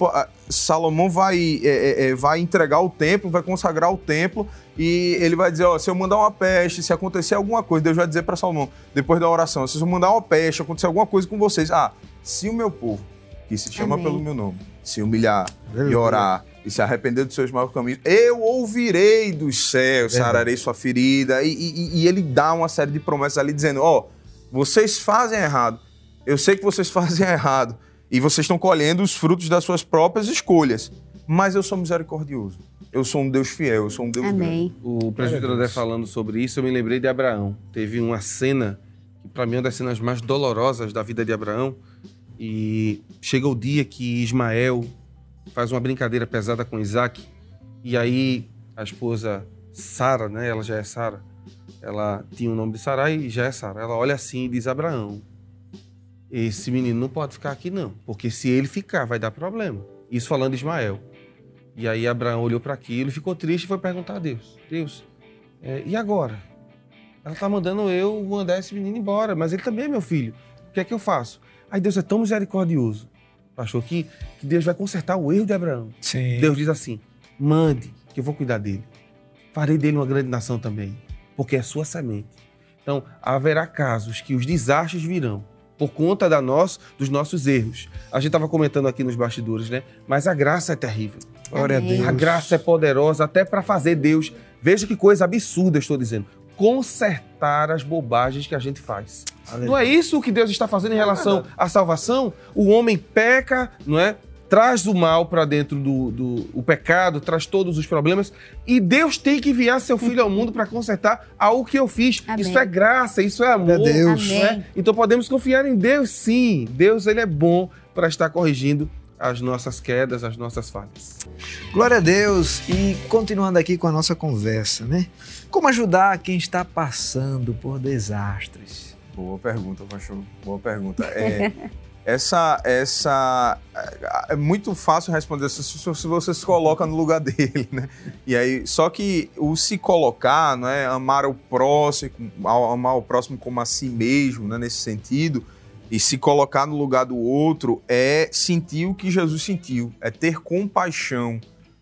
Salomão vai, é, é, é, vai entregar o templo, vai consagrar o templo e ele vai dizer, ó, se eu mandar uma peste, se acontecer alguma coisa, Deus vai dizer para Salomão, depois da oração, se eu mandar uma peste, acontecer alguma coisa com vocês, ah, se o meu povo, que se chama Amém. pelo meu nome, se humilhar e orar e se arrepender dos seus maus caminhos, eu ouvirei dos céus, sararei sua ferida. E, e, e, ele dá uma série de promessas ali dizendo: Ó, oh, vocês fazem errado, eu sei que vocês fazem errado, e vocês estão colhendo os frutos das suas próprias escolhas, mas eu sou misericordioso. Eu sou um Deus fiel, eu sou um Deus Amém. grande. O presbítero André falando sobre isso, eu me lembrei de Abraão. Teve uma cena, que para mim é uma das cenas mais dolorosas da vida de Abraão, e chega o dia que Ismael faz uma brincadeira pesada com Isaac. E aí a esposa Sara, né? Ela já é Sara. Ela tinha o nome de Sarai e já é Sara. Ela olha assim e diz: Abraão, esse menino não pode ficar aqui não, porque se ele ficar vai dar problema. Isso falando de Ismael. E aí Abraão olhou para aquilo, ficou triste e foi perguntar a Deus: Deus, é, e agora? Ela tá mandando eu mandar esse menino embora, mas ele também é meu filho. O que é que eu faço? Aí Deus é tão misericordioso pastor, que, que Deus vai consertar o erro de Abraão. Sim. Deus diz assim: mande, que eu vou cuidar dele. Farei dele uma grande nação também, porque é sua semente. Então, haverá casos que os desastres virão por conta da nós, dos nossos erros. A gente estava comentando aqui nos bastidores, né? Mas a graça é terrível. Glória a Deus. A graça é poderosa até para fazer Deus. Veja que coisa absurda estou dizendo consertar as bobagens que a gente faz. Aleluia. Não é isso que Deus está fazendo em relação à salvação? O homem peca, não é? Traz o mal para dentro do, do o pecado, traz todos os problemas e Deus tem que enviar seu filho ao mundo para consertar algo que eu fiz. Amém. Isso é graça, isso é amor. É Deus. É? Então podemos confiar em Deus, sim. Deus ele é bom para estar corrigindo as nossas quedas, as nossas falhas. Glória a Deus. E continuando aqui com a nossa conversa, né? Como ajudar quem está passando por desastres? Boa pergunta, Pastor. Boa pergunta. É, essa, essa é muito fácil responder se, se você se coloca no lugar dele, né? E aí, só que o se colocar, não é, amar o próximo, amar o próximo como a si mesmo, né? Nesse sentido, e se colocar no lugar do outro é sentir o que Jesus sentiu, é ter compaixão.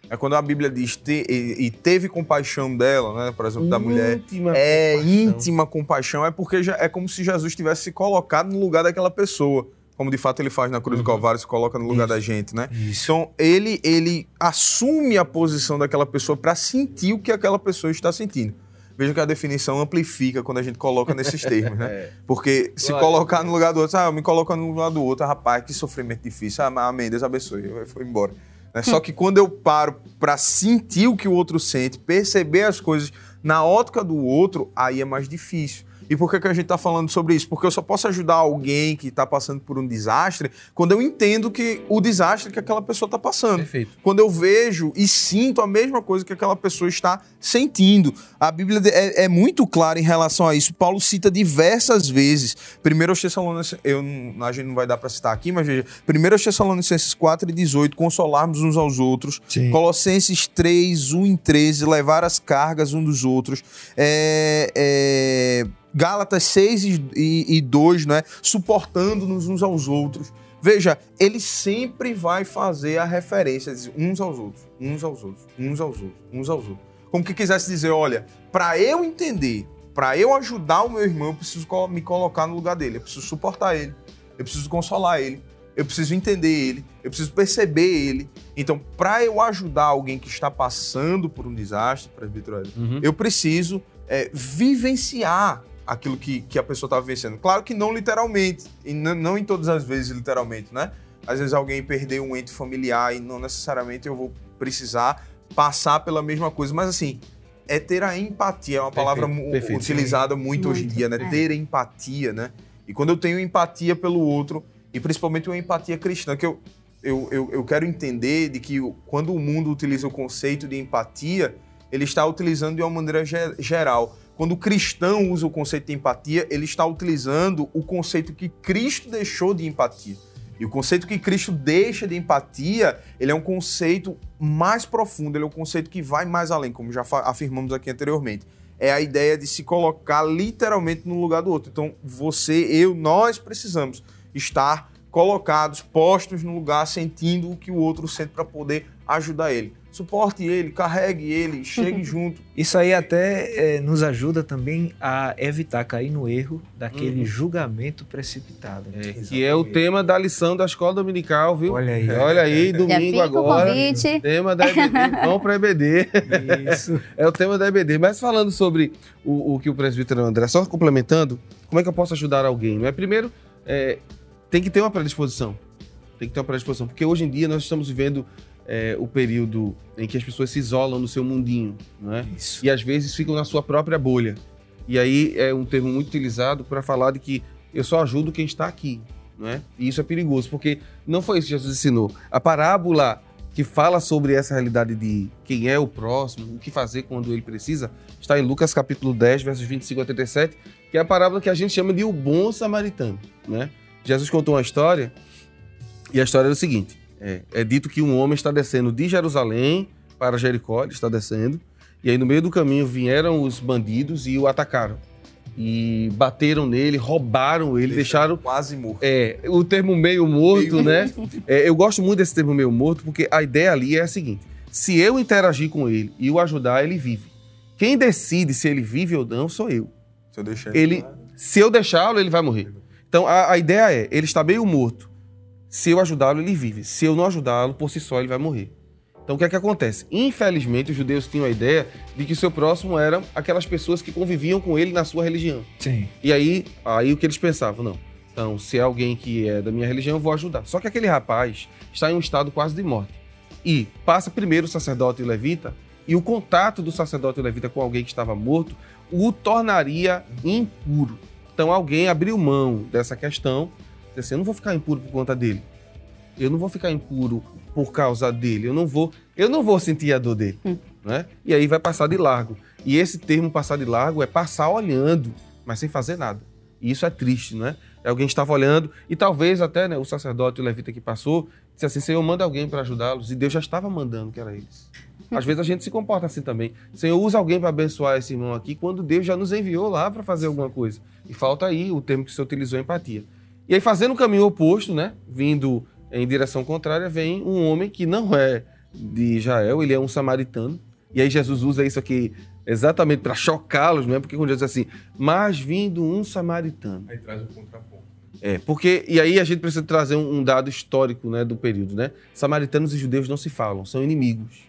É quando a Bíblia diz ter, e, e, teve compaixão dela, né? Por exemplo, da mulher. é compaixão. íntima compaixão, é porque já, é como se Jesus tivesse se colocado no lugar daquela pessoa. Como de fato ele faz na cruz uhum. do Calvário, se coloca no lugar Isso. da gente, né? Isso. Então ele, ele assume a posição daquela pessoa para sentir o que aquela pessoa está sentindo. Veja que a definição amplifica quando a gente coloca nesses termos, né? É. Porque se Glória. colocar no lugar do outro, ah, me coloca no lugar do outro, rapaz, que sofrimento difícil. Ah, amém, Deus abençoe. Foi embora. Né? Só que quando eu paro para sentir o que o outro sente, perceber as coisas na ótica do outro, aí é mais difícil. E por que, que a gente está falando sobre isso? Porque eu só posso ajudar alguém que está passando por um desastre quando eu entendo que o desastre que aquela pessoa está passando. Perfeito. Quando eu vejo e sinto a mesma coisa que aquela pessoa está sentindo. A Bíblia é, é muito clara em relação a isso. Paulo cita diversas vezes. Primeiro aos Tessalonicenses, eu, a gente não vai dar para citar aqui, mas veja. Primeiro aos Tessalonicenses 4 e 18, consolarmos uns aos outros. Sim. Colossenses 3, 1 e 13, levar as cargas um dos outros. É, é Gálatas 6 e, e, e 2, né? Suportando-nos uns aos outros. Veja, ele sempre vai fazer a referência uns aos outros, uns aos outros, uns aos outros, uns aos outros. Como que quisesse dizer, olha, para eu entender, para eu ajudar o meu irmão, eu preciso me colocar no lugar dele, eu preciso suportar ele, eu preciso consolar ele, eu preciso entender ele, eu preciso perceber ele. Então, para eu ajudar alguém que está passando por um desastre, presbítero, uhum. eu preciso é, vivenciar aquilo que, que a pessoa está vivenciando. Claro que não literalmente, e não em todas as vezes literalmente, né? Às vezes alguém perdeu um ente familiar e não necessariamente eu vou precisar passar pela mesma coisa, mas assim, é ter a empatia, é uma perfeito, palavra perfeito, utilizada muito, muito, hoje em dia, né? É. Ter empatia, né? E quando eu tenho empatia pelo outro, e principalmente uma empatia cristã, que eu, eu, eu, eu quero entender de que quando o mundo utiliza o conceito de empatia, ele está utilizando de uma maneira geral. Quando o cristão usa o conceito de empatia, ele está utilizando o conceito que Cristo deixou de empatia. E o conceito que Cristo deixa de empatia, ele é um conceito mais profundo, ele é um conceito que vai mais além, como já afirmamos aqui anteriormente. É a ideia de se colocar literalmente no lugar do outro. Então, você, eu, nós precisamos estar colocados, postos no lugar, sentindo o que o outro sente para poder ajudar ele suporte ele, carregue ele, chegue junto. Isso aí até é, nos ajuda também a evitar cair no erro daquele uhum. julgamento precipitado. É, que é o tema da lição da escola dominical, viu? Olha aí. Olha aí, domingo agora. O tema da EBD. Vamos para EBD. Isso. É o tema da EBD. Mas falando sobre o, o que o presbítero André, só complementando, como é que eu posso ajudar alguém? Não é? Primeiro, é, tem que ter uma predisposição. Tem que ter uma predisposição. Porque hoje em dia nós estamos vivendo é, o período em que as pessoas se isolam no seu mundinho, não é? Isso. E às vezes ficam na sua própria bolha. E aí é um termo muito utilizado para falar de que eu só ajudo quem está aqui, não é? E isso é perigoso, porque não foi isso que Jesus ensinou. A parábola que fala sobre essa realidade de quem é o próximo, o que fazer quando ele precisa, está em Lucas capítulo 10, versos 25 a 37, que é a parábola que a gente chama de o bom samaritano, né? Jesus contou uma história, e a história é o seguinte: é, é, dito que um homem está descendo de Jerusalém para Jericó, ele está descendo, e aí no meio do caminho vieram os bandidos e o atacaram. E bateram nele, roubaram ele, deixaram. Quase morto. É, o termo meio morto, meio né? É, eu gosto muito desse termo meio morto, porque a ideia ali é a seguinte: se eu interagir com ele e o ajudar, ele vive. Quem decide se ele vive ou não sou eu. Se eu deixar ele. Se eu deixá-lo, ele vai morrer. Então a, a ideia é: ele está meio morto se eu ajudá-lo, ele vive. Se eu não ajudá-lo, por si só, ele vai morrer. Então, o que é que acontece? Infelizmente, os judeus tinham a ideia de que seu próximo eram aquelas pessoas que conviviam com ele na sua religião. Sim. E aí, aí o que eles pensavam? Não. Então, se é alguém que é da minha religião, eu vou ajudar. Só que aquele rapaz está em um estado quase de morte. E passa primeiro o sacerdote e o levita, e o contato do sacerdote e o levita com alguém que estava morto o tornaria impuro. Então, alguém abriu mão dessa questão assim, eu não vou ficar impuro por conta dele. Eu não vou ficar impuro por causa dele. Eu não vou, eu não vou sentir a dor dele, hum. né? E aí vai passar de largo. E esse termo passar de largo é passar olhando, mas sem fazer nada. E isso é triste, né? É alguém estava olhando e talvez até né, o sacerdote, o levita que passou, disse assim: Senhor, manda alguém para ajudá-los. E Deus já estava mandando que era eles. Às vezes a gente se comporta assim também. Senhor, usa alguém para abençoar esse irmão aqui quando Deus já nos enviou lá para fazer alguma coisa. E falta aí o termo que você utilizou, empatia. E aí, fazendo o caminho oposto, né? Vindo em direção contrária, vem um homem que não é de Israel, ele é um samaritano. E aí Jesus usa isso aqui exatamente para chocá-los, não é? Porque quando diz assim, mas vindo um samaritano. Aí traz o contraponto. É, porque, e aí a gente precisa trazer um, um, dado histórico né, do período, né? Samaritanos e judeus não se falam, são inimigos.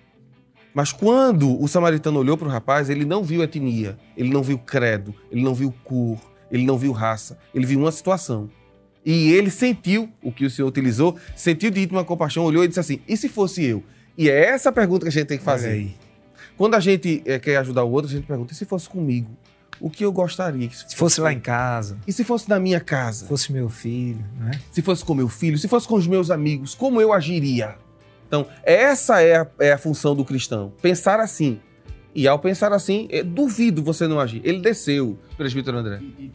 Mas quando o samaritano olhou para o rapaz, ele não viu etnia, ele não viu credo, ele não viu cor, ele não viu raça, ele viu uma situação. E ele sentiu o que o Senhor utilizou, sentiu de íntima compaixão, olhou e disse assim: e se fosse eu? E é essa pergunta que a gente tem que fazer. Aí. Quando a gente é, quer ajudar o outro, a gente pergunta: e se fosse comigo? O que eu gostaria que se fosse, se fosse lá em casa? E se fosse na minha casa? Se fosse meu filho, né? Se fosse com meu filho, se fosse com os meus amigos, como eu agiria? Então, essa é a, é a função do cristão. Pensar assim. E ao pensar assim, é, duvido você não agir. Ele desceu, presbítero André. E,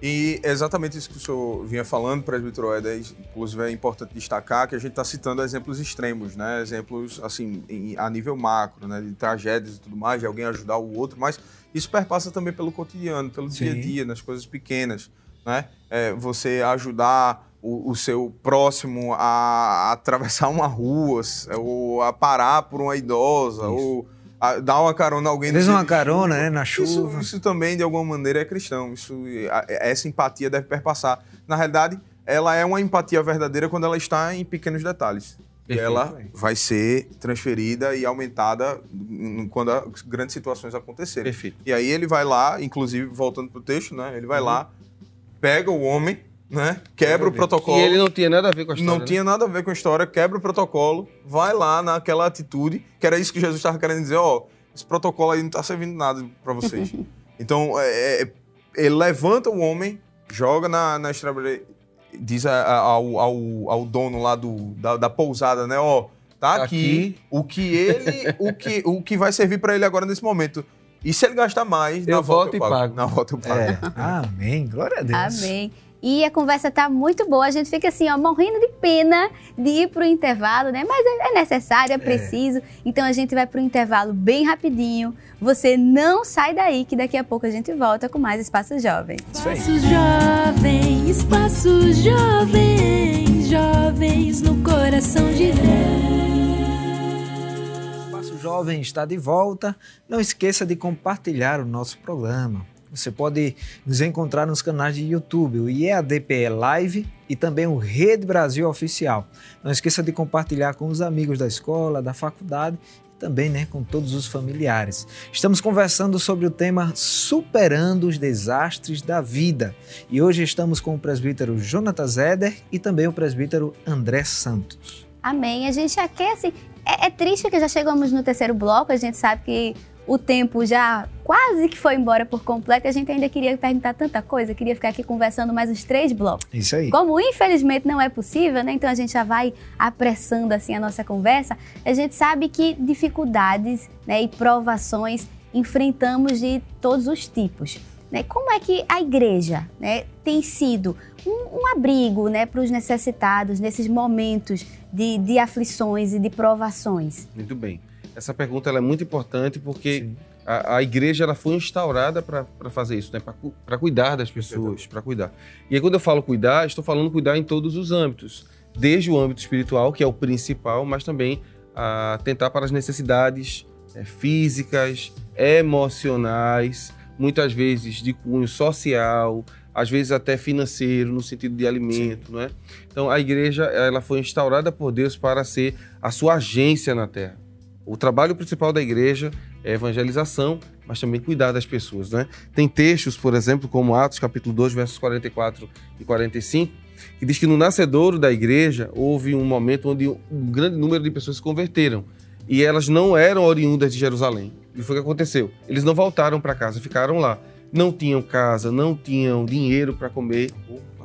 E exatamente isso que o senhor vinha falando, presbítero Éder, inclusive é importante destacar que a gente está citando exemplos extremos, né? Exemplos, assim, em, a nível macro, né? De tragédias e tudo mais, de alguém ajudar o outro, mas isso perpassa também pelo cotidiano, pelo Sim. dia a dia, nas coisas pequenas, né? É, você ajudar o, o, seu próximo a, a, atravessar uma rua, ou a parar por uma idosa, isso. ou dar uma carona a alguém. Às uma carona, né, na chuva. Isso, isso, também, de alguma maneira, é cristão. Isso, essa empatia deve perpassar. Na realidade, ela é uma empatia verdadeira quando ela está em pequenos detalhes. Perfeito, e ela vai ser transferida e aumentada quando as grandes situações acontecerem. Perfeito. E aí ele vai lá, inclusive, voltando para o texto, né? Ele vai uhum. lá, pega o homem, né? Quebra o protocolo. E ele não tinha nada a ver com a história. Não né? tinha nada a ver com a história, quebra o protocolo, vai lá naquela atitude, que era isso que Jesus estava querendo dizer, ó, oh, esse protocolo aí não está servindo nada para vocês. então, é, é, ele levanta o homem, joga na, na estrada, diz ao, ao, ao, dono lá do, da, da pousada, né, ó, oh, tá aqui, aqui, o que ele, o que, o que vai servir para ele agora nesse momento. E se ele gastar mais, eu na volta eu pago. pago. Na volta eu pago. É. Amém. Glória a Deus. Amém. E a conversa tá muito boa. A gente fica assim, ó, morrendo de pena de ir pro intervalo, né? Mas é, é necessário, é, é. preciso. É. Então a gente vai pro intervalo bem rapidinho. Você não sai daí, que daqui a pouco a gente volta com mais Espaço Jovem. Espaço Jovem, Espaço Jovem, jovens no coração de Deus. Espaço Jovem está de volta. Não esqueça de compartilhar o nosso programa. Você pode nos encontrar nos canais de YouTube, o IEADPE Live e também o Rede Brasil Oficial. Não esqueça de compartilhar com os amigos da escola, da faculdade e também né, com todos os familiares. Estamos conversando sobre o tema Superando os Desastres da Vida. E hoje estamos com o presbítero Jonathan Zeder e também o presbítero André Santos. Amém. A gente aquece. É, é triste que já chegamos no terceiro bloco, a gente sabe que o tempo já quase que foi embora por completo. A gente ainda queria perguntar tanta coisa, queria ficar aqui conversando mais uns três blocos. Isso aí. Como infelizmente não é possível, né? Então a gente já vai apressando assim a nossa conversa. A gente sabe que dificuldades né, e provações enfrentamos de todos os tipos. Né? Como é que a igreja né, tem sido um, um abrigo né, para os necessitados nesses momentos de, de aflições e de provações? Muito bem. Essa pergunta é muito importante porque a, a, igreja ela foi instaurada para fazer isso, né? para cuidar das pessoas, para cuidar. E aí, quando eu falo cuidar, estou falando cuidar em todos os âmbitos, desde o âmbito espiritual, que é o principal, mas também a tentar para as necessidades é, físicas, emocionais, muitas vezes de cunho social, às vezes até financeiro, no sentido de alimento, não é? Então a igreja ela foi instaurada por Deus para ser a sua agência na terra. O trabalho principal da igreja é evangelização, mas também cuidar das pessoas. Né? Tem textos, por exemplo, como Atos capítulo 2, versos 44 e 45, que diz que no nascedouro da igreja houve um momento onde um grande número de pessoas se converteram. E elas não eram oriundas de Jerusalém. E foi o que aconteceu. Eles não voltaram para casa, ficaram lá. Não tinham casa, não tinham dinheiro para comer,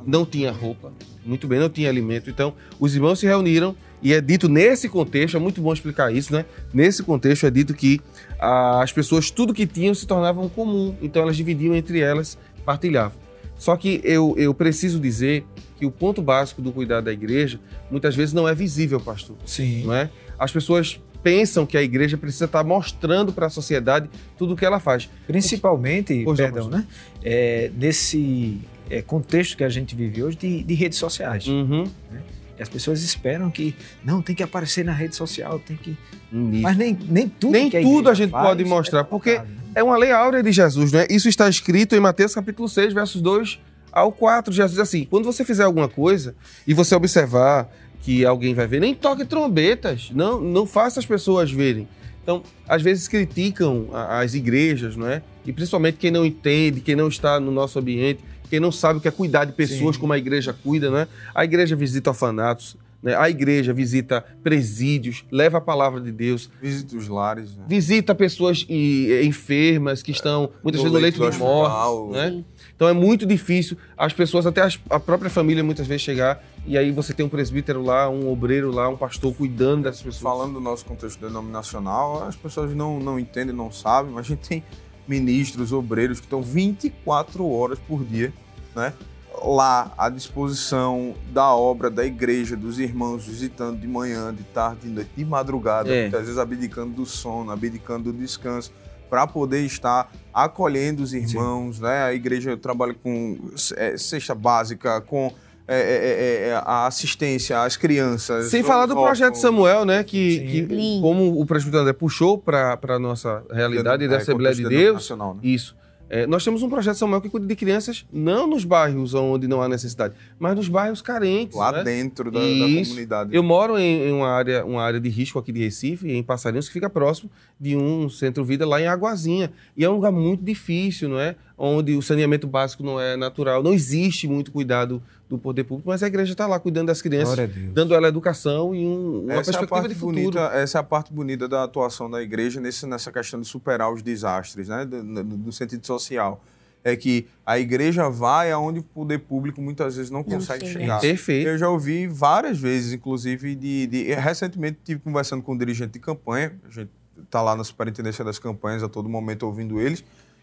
não tinha roupa, muito bem, não tinha alimento. Então, os irmãos se reuniram e é dito nesse contexto, é muito bom explicar isso, né? Nesse contexto é dito que ah, as pessoas, tudo que tinham se tornavam comum, então elas dividiam entre elas, partilhavam. Só que eu, eu preciso dizer que o ponto básico do cuidado da igreja muitas vezes não é visível, pastor. Sim. Não é? As pessoas pensam que a igreja precisa estar mostrando para a sociedade tudo o que ela faz. Principalmente, Porque... perdão, né? É, nesse é, contexto que a gente vive hoje de, de redes sociais. Uhum. Né? As pessoas esperam que não tem que aparecer na rede social, tem que. Isso. Mas nem, nem tudo. Nem a tudo a gente pode mostrar, é porque né? é uma lei áurea de Jesus, né? Isso está escrito em Mateus capítulo 6, versos 2 ao 4. Jesus diz assim: quando você fizer alguma coisa e você observar que alguém vai ver, nem toque trombetas, não, não faça as pessoas verem. Então, às vezes criticam as igrejas, não é? E principalmente quem não entende, quem não está no nosso ambiente, quem não sabe o que é cuidar de pessoas Sim. como a igreja cuida, né? A igreja visita orfanatos, né? a igreja visita presídios, leva a palavra de Deus. Visita os lares. Né? Visita pessoas e, enfermas que estão muitas vezes no leito de morte. Né? Então é muito difícil as pessoas, até a própria família muitas vezes chegar e aí você tem um presbítero lá, um obreiro lá, um pastor cuidando dessas pessoas. Falando do nosso contexto denominacional, as pessoas não, não entendem, não sabem, mas a gente tem ministros, obreiros que estão 24 horas por dia né? lá à disposição da obra da igreja, dos irmãos visitando de manhã, de tarde, de noite, de madrugada, é. muitas vezes abdicando do sono, abdicando do descanso, para poder estar acolhendo os irmãos. Né? A igreja trabalha com é, cesta básica, com é, é, é, é a assistência às crianças. Sem falar do projeto Samuel, né? Que, que como o presbítero André puxou para a nossa realidade da Assembleia de Deus. Nacional, né? Isso é, nós temos um projeto Samuel que cuida de crianças não nos bairros onde não há necessidade, mas nos bairros carentes. Lá né? dentro da, da, comunidade. Eu moro em, em, uma, área, uma área de risco aqui de Recife, em Passarinhos, que fica próximo de um centro-vida lá em Aguazinha. E é um lugar muito difícil, não é? Onde o saneamento básico não é natural. Não existe muito cuidado do poder público, mas a igreja está lá cuidando das crianças, dando ela educação e um, uma essa perspectiva é de futuro. Bonita, essa é a parte bonita da atuação da igreja nesse, nessa questão de superar os desastres, né? no sentido social. É que a igreja vai aonde o poder público muitas vezes não, não consegue chega. chegar. Perfeito. Eu já ouvi várias vezes, inclusive, de, de recentemente estive conversando com um dirigente de campanha, a gente está lá na superintendência das campanhas a todo momento ouvindo eles.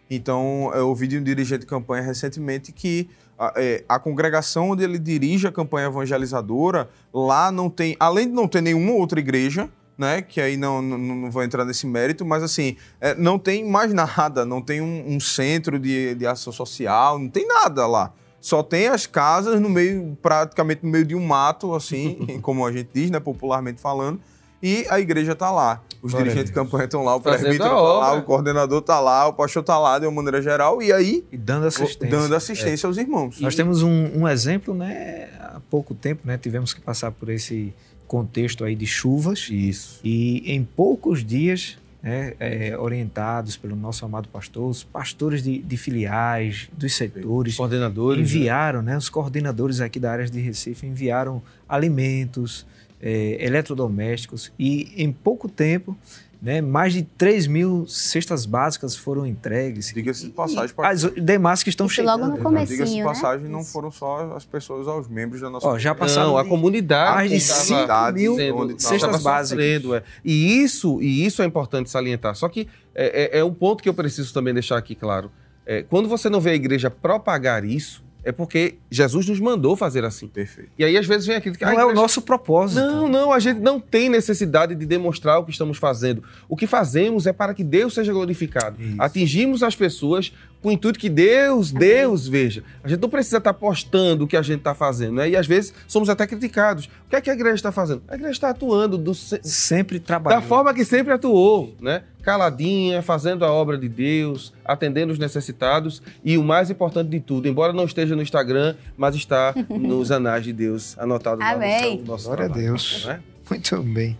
Então, eu ouvi de um dirigente de campanha recentemente que a, é, a, congregação onde ele dirige a campanha evangelizadora, lá não tem, além de não ter nenhuma outra igreja, né, que aí não, não, não vou entrar nesse mérito, mas assim, é, não tem mais nada, não tem um, um centro de, de ação social, não tem nada lá. Só tem as casas no meio, praticamente no meio de um mato, assim, como a gente diz, né, popularmente falando, e a igreja está lá. Os Glória dirigentes de campanha estão lá, o presbítero está lá, o coordenador está lá, o pastor está lá, de uma maneira geral, e aí... E dando assistência. Dando assistência é. aos irmãos. Nós e... temos um, um, exemplo, né? Há pouco tempo, né? Tivemos que passar por esse contexto aí de chuvas. Isso. E em poucos dias, né, é, orientados pelo nosso amado pastor, os pastores de, de filiais, dos setores... Coordenadores. Né? Enviaram, né? Os coordenadores aqui da área de Recife enviaram alimentos é, eletrodomésticos e em pouco tempo né, mais de 3 mil cestas básicas foram entregues. Diga-se de passagem. As demais que estão Isso chegando. Logo no comecinho, Diga-se de né? passagem, né? não foram só as pessoas, os membros da nossa Ó, Já passaram não, a comunidade. Mais de 5 mil sendo, cestas básicas. é. E, isso, e isso é importante salientar. Só que é, é, é um ponto que eu preciso também deixar aqui claro. É, quando você não vê a igreja propagar isso, é porque Jesus nos mandou fazer assim. Perfeito. E aí, às vezes, vem aquilo que. Não é o nosso propósito. Não, não, a gente não tem necessidade de demonstrar o que estamos fazendo. O que fazemos é para que Deus seja glorificado. Isso. Atingimos as pessoas com o intuito que Deus, Deus veja. A gente não precisa estar postando o que a gente está fazendo, né? E às vezes somos até criticados. O que é que a igreja está fazendo? A igreja está atuando do, sempre trabalhando da forma que sempre atuou, né? Caladinha, fazendo a obra de Deus, atendendo os necessitados e o mais importante de tudo, embora não esteja no Instagram, mas está nos anais de Deus, anotado Amém. no nosso Glória a Deus. Né? Muito bem.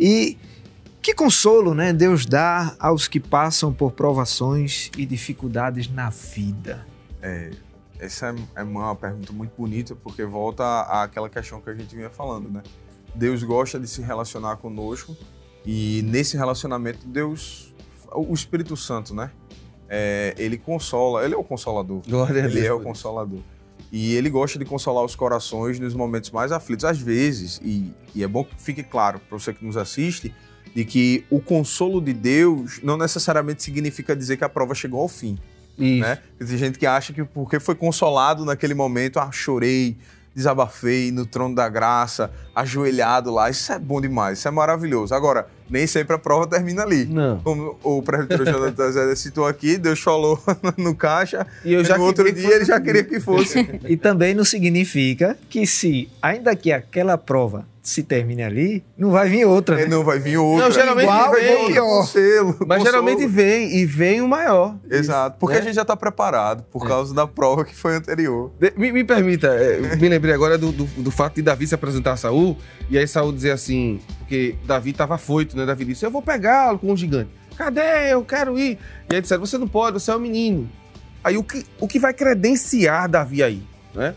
E que consolo, né, Deus dá aos que passam por provações e dificuldades na vida? É, essa é, é uma pergunta muito bonita, porque volta àquela questão que a gente vinha falando, né? Deus gosta de se relacionar conosco e nesse relacionamento Deus, o Espírito Santo, né? É, ele consola, ele é o consolador. Glória ele Deus, é o consolador. E ele gosta de consolar os corações nos momentos mais aflitos. Às vezes, e, e é bom que fique claro para você que nos assiste, de que o consolo de Deus não necessariamente significa dizer que a prova chegou ao fim. Isso. Né? Tem gente que acha que porque foi consolado naquele momento, ah, chorei, desabafei no trono da graça, ajoelhado lá. Isso é bom demais, isso é maravilhoso. Agora, nem sempre a prova termina ali. Não. Como o presbítero Jonathan Zé citou aqui, Deus falou no caixa, e eu já no outro dia ele já queria que fosse. e também não significa que se, ainda que aquela prova se termine ali, não vai vir outra. Né? Não vai vir outra. Não, geralmente Igual, vem. Pior. Selo, mas geralmente vem, e vem o maior. Exato, porque né? a gente já está preparado, por é. causa da prova que foi anterior. De, me, me, permita, é, me lembrei agora do, do, do, fato de Davi se apresentar a Saul, e aí Saul dizer assim, porque Davi estava afoito, né? Davi disse, eu vou pegá-lo com um gigante. Cadê? Eu quero ir. E aí disseram, você não pode, você é um menino. Aí o que, o que vai credenciar Davi aí, né?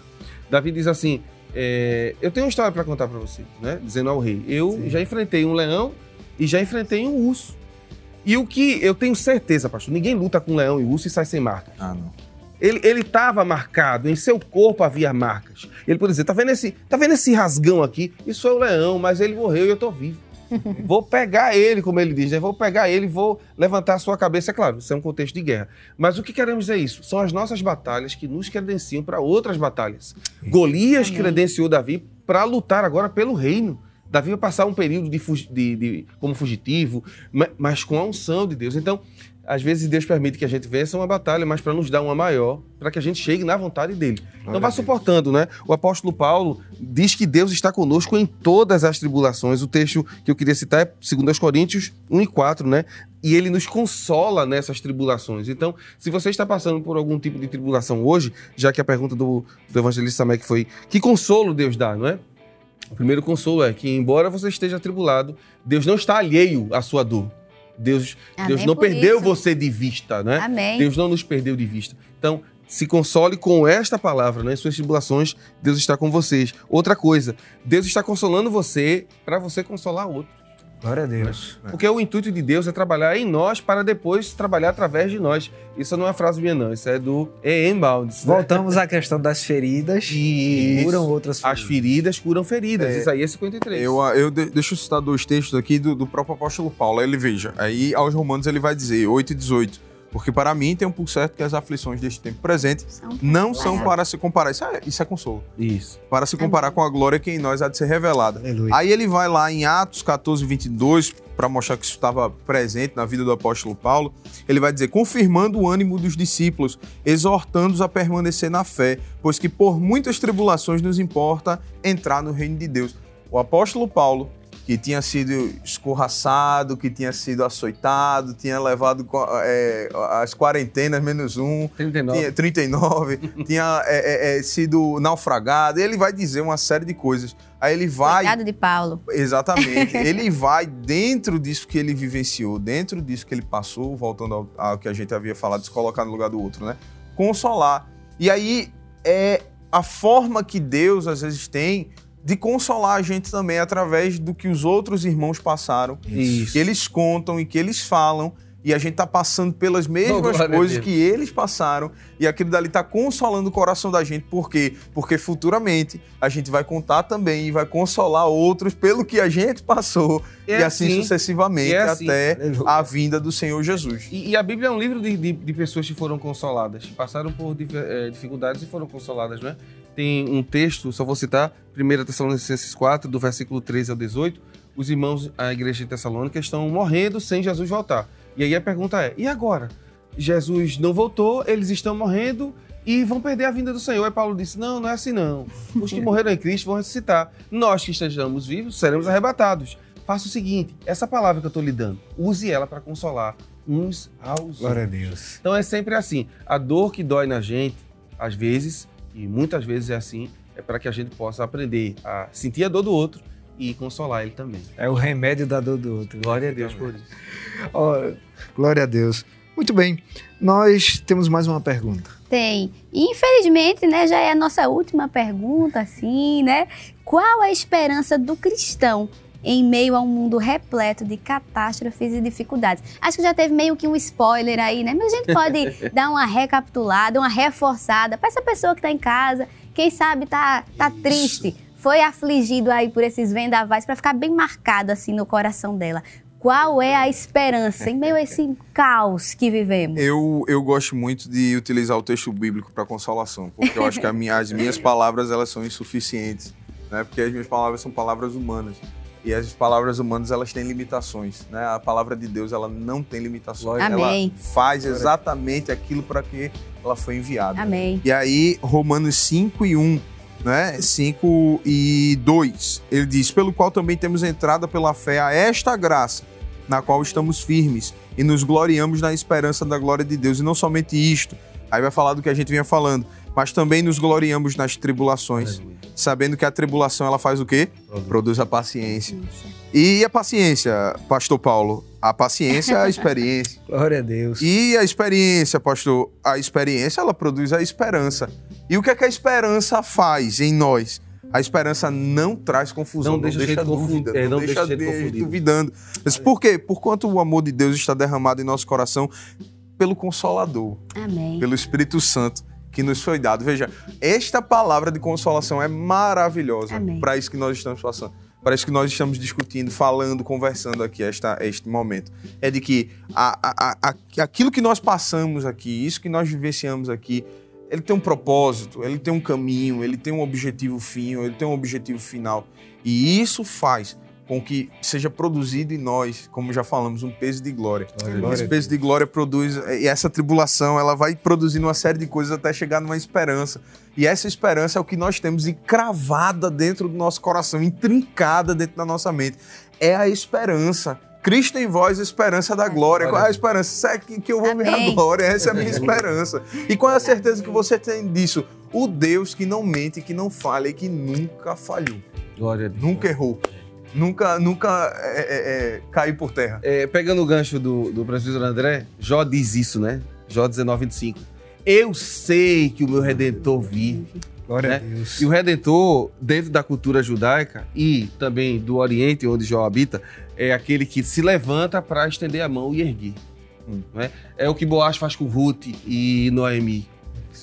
Davi diz assim, é, eu tenho uma história para contar para você, né? Dizendo ao rei. Eu Sim. já enfrentei um leão e já enfrentei um urso. E o que eu tenho certeza, pastor, ninguém luta com leão e urso e sai sem marca. Ah, não. Ele estava marcado, em seu corpo havia marcas. Ele poderia dizer: tá vendo, esse, tá vendo esse rasgão aqui? Isso é o leão, mas ele morreu e eu estou vivo. vou pegar ele, como ele diz, né? Vou pegar ele, vou levantar a sua cabeça. É claro, isso é um contexto de guerra. Mas o que queremos é isso. São as nossas batalhas que nos credenciam para outras batalhas. Golias Amém. credenciou Davi para lutar agora pelo reino. Davi vai passar um período de, de, de, como fugitivo, mas com a unção de Deus. Então, às vezes Deus permite que a gente vença uma batalha, mas para nos dar uma maior, para que a gente chegue na vontade dele. Então vá suportando, né? O apóstolo Paulo diz que Deus está conosco em todas as tribulações. O texto que eu queria citar é 2 Coríntios 1 e 4, né? E ele nos consola nessas tribulações. Então, se você está passando por algum tipo de tribulação hoje, já que a pergunta do, do evangelista Samek foi: que consolo Deus dá, não é? O primeiro consolo é que, embora você esteja atribulado, Deus não está alheio à sua dor. Deus, Deus não perdeu isso. você de vista, né? Amém. Deus não nos perdeu de vista. Então, se console com esta palavra, né? Em suas tribulações, Deus está com vocês. Outra coisa, Deus está consolando você para você consolar outro. Glória a Deus. Porque o intuito de Deus é trabalhar em nós para depois trabalhar através de nós. Isso não é uma frase minha, não. Isso é do E.M. Bounds. Né? Voltamos à questão das feridas que curam outras feridas. As feridas curam feridas. É, Isaías 53. Eu, eu de, deixa eu citar dois textos aqui do, do próprio apóstolo Paulo. Ele veja. Aí aos Romanos ele vai dizer, 8 e 18. Porque para mim tem um por certo que as aflições deste tempo presente são não são para se comparar. Isso é, isso é consolo. Isso. Para se comparar com a glória que em nós há de ser revelada. Aleluia. Aí ele vai lá em Atos 14, 22, para mostrar que isso estava presente na vida do apóstolo Paulo. Ele vai dizer: confirmando o ânimo dos discípulos, exortando-os a permanecer na fé, pois que por muitas tribulações nos importa entrar no reino de Deus. O apóstolo Paulo que tinha sido escorraçado, que tinha sido açoitado, tinha levado é, as quarentenas menos um, 39, tinha, 39 tinha é, é, é, sido naufragado. Ele vai dizer uma série de coisas. Aí ele vai. Coitado de Paulo. Exatamente. ele vai dentro disso que ele vivenciou, dentro disso que ele passou, voltando ao, ao que a gente havia falado, se colocar no lugar do outro, né? Consolar. E aí é a forma que Deus às vezes tem de consolar a gente também através do que os outros irmãos passaram, Isso. que eles contam e que eles falam, e a gente tá passando pelas mesmas oh, coisas que eles passaram, e aquilo dali tá consolando o coração da gente. Por quê? Porque futuramente a gente vai contar também e vai consolar outros pelo que a gente passou, é e assim, assim sucessivamente é assim. até a vinda do Senhor Jesus. E, e a Bíblia é um livro de, de, de, pessoas que foram consoladas, passaram por eh, dificuldades e foram consoladas, não é? Tem um texto, só vou citar, 1 Tessalonicenses 4, do versículo 13 ao 18. Os irmãos, a igreja de Tessalônica, estão morrendo sem Jesus voltar. E aí a pergunta é: e agora? Jesus não voltou, eles estão morrendo e vão perder a vinda do Senhor. Aí Paulo disse: Não, não é assim não. Os que morreram em Cristo vão ressuscitar. Nós que estejamos vivos seremos arrebatados. Faça o seguinte: essa palavra que eu estou lhe dando, use ela para consolar uns aos outros. Glória a Deus. Então é sempre assim: a dor que dói na gente, às vezes, e muitas vezes é assim, é para que a gente possa aprender a sentir a dor do outro e consolar ele também. É o remédio da dor do outro. Glória a Deus por isso. Oh, glória a Deus. Muito bem, nós temos mais uma pergunta. Tem. Infelizmente, né, já é a nossa última pergunta, assim, né? Qual a esperança do cristão em meio a um mundo repleto de catástrofes e dificuldades. Acho que já teve meio que um spoiler aí, né? Mas a gente pode dar uma recapitulada, uma reforçada para essa pessoa que está em casa, quem sabe tá, tá triste, foi afligido aí por esses vendavais, para ficar bem marcado assim no coração dela. Qual é a esperança em meio a esse caos que vivemos? Eu, eu gosto muito de utilizar o texto bíblico para consolação, porque eu acho que minha, as minhas palavras elas são insuficientes, né? Porque as minhas palavras são palavras humanas. E as palavras humanas, elas têm limitações, né? A palavra de Deus, ela não tem limitações. Amém. Ela faz exatamente aquilo para que ela foi enviada. Amém. E aí, Romanos 5 e 1, né? 5 e 2, ele diz: Pelo qual também temos entrada pela fé a esta graça, na qual estamos firmes e nos gloriamos na esperança da glória de Deus. E não somente isto, aí vai falar do que a gente vinha falando, mas também nos gloriamos nas tribulações, Aleluia. sabendo que a tribulação ela faz o quê? Produz, Produz a paciência. E a paciência, pastor Paulo? A paciência é a experiência. Glória a Deus. E a experiência, pastor, a experiência ela produz a esperança. E o que é que a esperança faz em nós? A esperança não traz confusão, não, deixa, não deixa dúvida, é, não, deixa, deixa de, duvidando. Mas por quê? Por quanto o amor de Deus está derramado em nosso coração pelo Consolador, Amém. pelo Espírito Santo que nos foi dado. Veja, esta palavra de consolação é maravilhosa para isso que nós estamos passando. parece que nós estamos discutindo, falando, conversando aqui esta, este momento. É de que a, a, a, aquilo que nós passamos aqui, isso que nós vivenciamos aqui, ele tem um propósito, ele tem um caminho, ele tem um objetivo fim, ele tem um objetivo final. E isso faz com que seja produzido em nós, como já falamos, um peso de glória. glória. Esse peso de glória produz, e essa tribulação, ela vai produzindo uma série de coisas até chegar numa esperança. E essa esperança é o que nós temos encravada dentro do nosso coração, intrincada dentro da nossa mente. É a esperança. Cristo em vós, a esperança da glória. Qual é a esperança? Isso é que, que eu vou Amém. ver a glória, essa é a minha esperança. E qual é a certeza que você tem disso? O Deus que não mente, que não falha e que nunca falhou. Glória a Deus. Nunca errou nunca, nunca é, é, é, cair por terra. É, pegando o gancho do, do presbítero André, Jó diz isso, né? Jó 19, 25. Eu sei que o meu Redentor vive. Glória né? a Deus. E o Redentor, dentro da cultura judaica e também do Oriente, onde Jó habita, é aquele que se levanta para estender a mão e erguer. Hum. Né? É o que Boaz faz com Ruth e Noemi.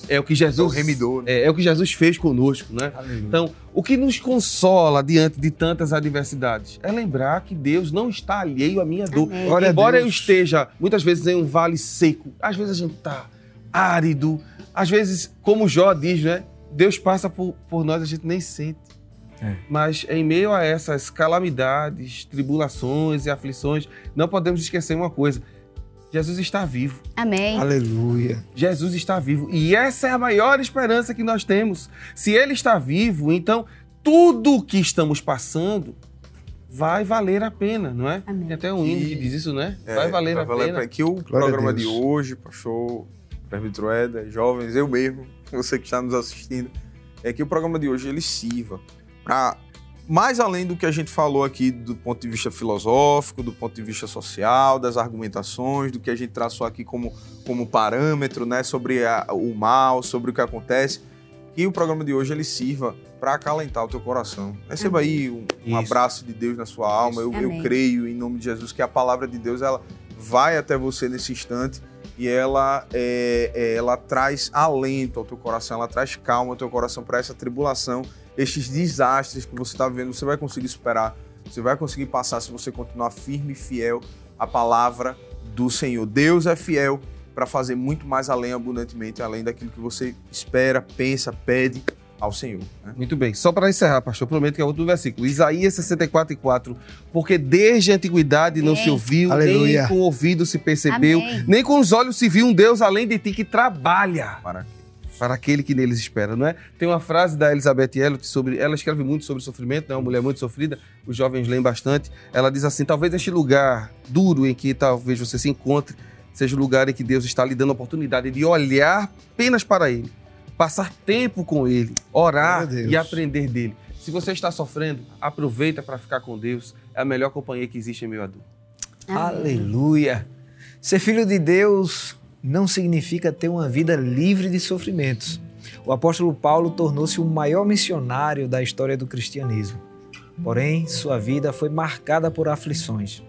É o que Jesus. É o remidor. Né? É, é, o que Jesus fez conosco, né? Aleluia. Então, o que nos consola diante de tantas adversidades é lembrar que Deus não está alheio à minha dor. Embora eu esteja muitas vezes em um vale seco, às vezes a gente está árido, às vezes, como Jó diz, né? Deus passa por, por nós, a gente nem sente. É. Mas em meio a essas calamidades, tribulações e aflições, não podemos esquecer uma coisa: Jesus está vivo. Amém. Aleluia. Jesus está vivo. E essa é a maior esperança que nós temos. Se ele está vivo, então tudo o que estamos passando vai valer a pena, não é? Amém. Tem até um hino que diz isso, né? É, vai valer vai a valer pena. Que o Glória programa de hoje, pastor, presbítero Eda, jovens, eu mesmo, você que está nos assistindo, é que o programa de hoje ele sirva para mais além do que a gente falou aqui do ponto de vista filosófico, do ponto de vista social, das argumentações, do que a gente traçou aqui como, como parâmetro, né, sobre a, o mal, sobre o que acontece, que o programa de hoje ele sirva para acalentar o teu coração. Receba aí um, um abraço de Deus na sua alma. Eu, eu, creio em nome de Jesus que a palavra de Deus ela vai até você nesse instante e ela é, é, ela traz alento ao teu coração, ela traz calma ao teu coração para essa tribulação estes desastres que você está vivendo, você vai conseguir superar, você vai conseguir passar se você continuar firme e fiel à palavra do Senhor. Deus é fiel para fazer muito mais além, abundantemente, além daquilo que você espera, pensa, pede ao Senhor. Né? Muito bem. Só para encerrar, pastor, prometo que é outro versículo. Isaías 64, 4. Porque desde a antiguidade não se ouviu, Aleluia. nem com o ouvido se percebeu, Amém. nem com os olhos se viu um Deus além de ti que trabalha. Para para aquele que neles espera, não é? Tem uma frase da Elizabeth Elliot sobre, ela escreve muito sobre sofrimento, é uma mulher muito sofrida, os jovens leem bastante. Ela diz assim: talvez este lugar duro em que talvez você se encontre seja o lugar em que Deus está lhe dando a oportunidade de olhar apenas para Ele, passar tempo com Ele, orar e aprender dele. Se você está sofrendo, aproveita para ficar com Deus. É a melhor companhia que existe em meio a dor. Aleluia. Ser filho de Deus não significa ter uma vida livre de sofrimentos. O apóstolo Paulo tornou-se o maior missionário da história do cristianismo. Porém, sua vida foi marcada por aflições.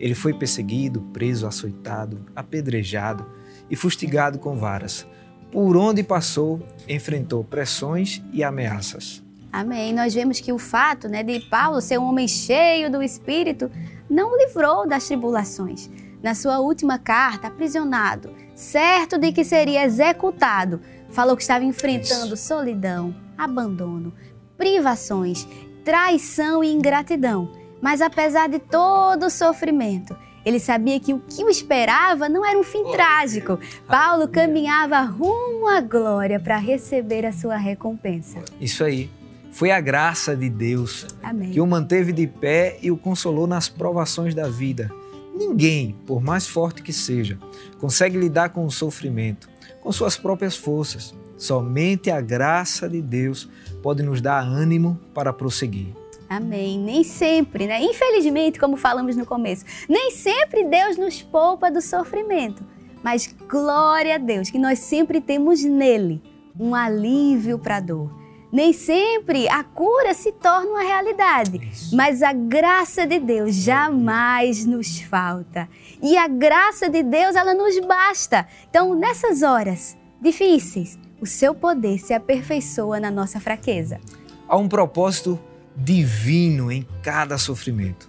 Ele foi perseguido, preso, açoitado, apedrejado e fustigado com varas. Por onde passou, enfrentou pressões e ameaças. Amém. Nós vemos que o fato né, de Paulo ser um homem cheio do Espírito não o livrou das tribulações. Na sua última carta, aprisionado, certo de que seria executado, falou que estava enfrentando Isso. solidão, abandono, privações, traição e ingratidão. Mas apesar de todo o sofrimento, ele sabia que o que o esperava não era um fim oh, trágico. Paulo caminhava rumo à glória para receber a sua recompensa. Isso aí. Foi a graça de Deus Amém. que o manteve de pé e o consolou nas provações da vida. Ninguém, por mais forte que seja, consegue lidar com o sofrimento com suas próprias forças. Somente a graça de Deus pode nos dar ânimo para prosseguir. Amém. Nem sempre, né? Infelizmente, como falamos no começo, nem sempre Deus nos poupa do sofrimento. Mas glória a Deus que nós sempre temos nele um alívio para a dor nem sempre a cura se torna uma realidade, Isso. mas a graça de Deus jamais nos falta. E a graça de Deus, ela nos basta. Então, nessas horas difíceis, o seu poder se aperfeiçoa na nossa fraqueza. Há um propósito divino em cada sofrimento.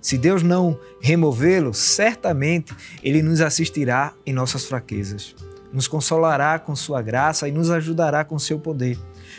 Se Deus não removê-lo, certamente Ele nos assistirá em nossas fraquezas, nos consolará com Sua graça e nos ajudará com Seu poder.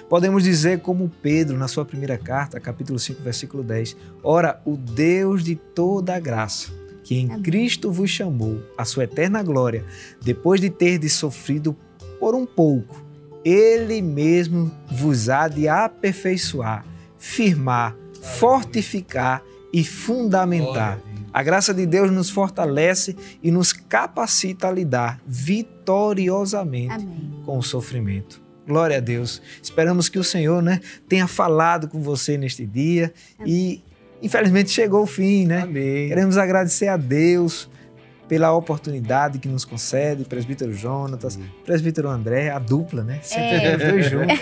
Podemos dizer, como Pedro, na sua primeira carta, capítulo 5, versículo 10: Ora, o Deus de toda a graça, que em Cristo vos chamou à sua eterna glória, depois de ter sofrido por um pouco, Ele mesmo vos há de aperfeiçoar, firmar, fortificar e fundamentar. A graça de Deus nos fortalece e nos capacita a lidar vitoriosamente Amém. com o sofrimento. Glória a Deus. Esperamos que o Senhor né, tenha falado com você neste dia Amém. e infelizmente chegou o fim, né? Amém. Queremos agradecer a Deus pela oportunidade que nos concede, presbítero Jonatas, uhum. presbítero André, a dupla, né? Sempre é. os dois juntos.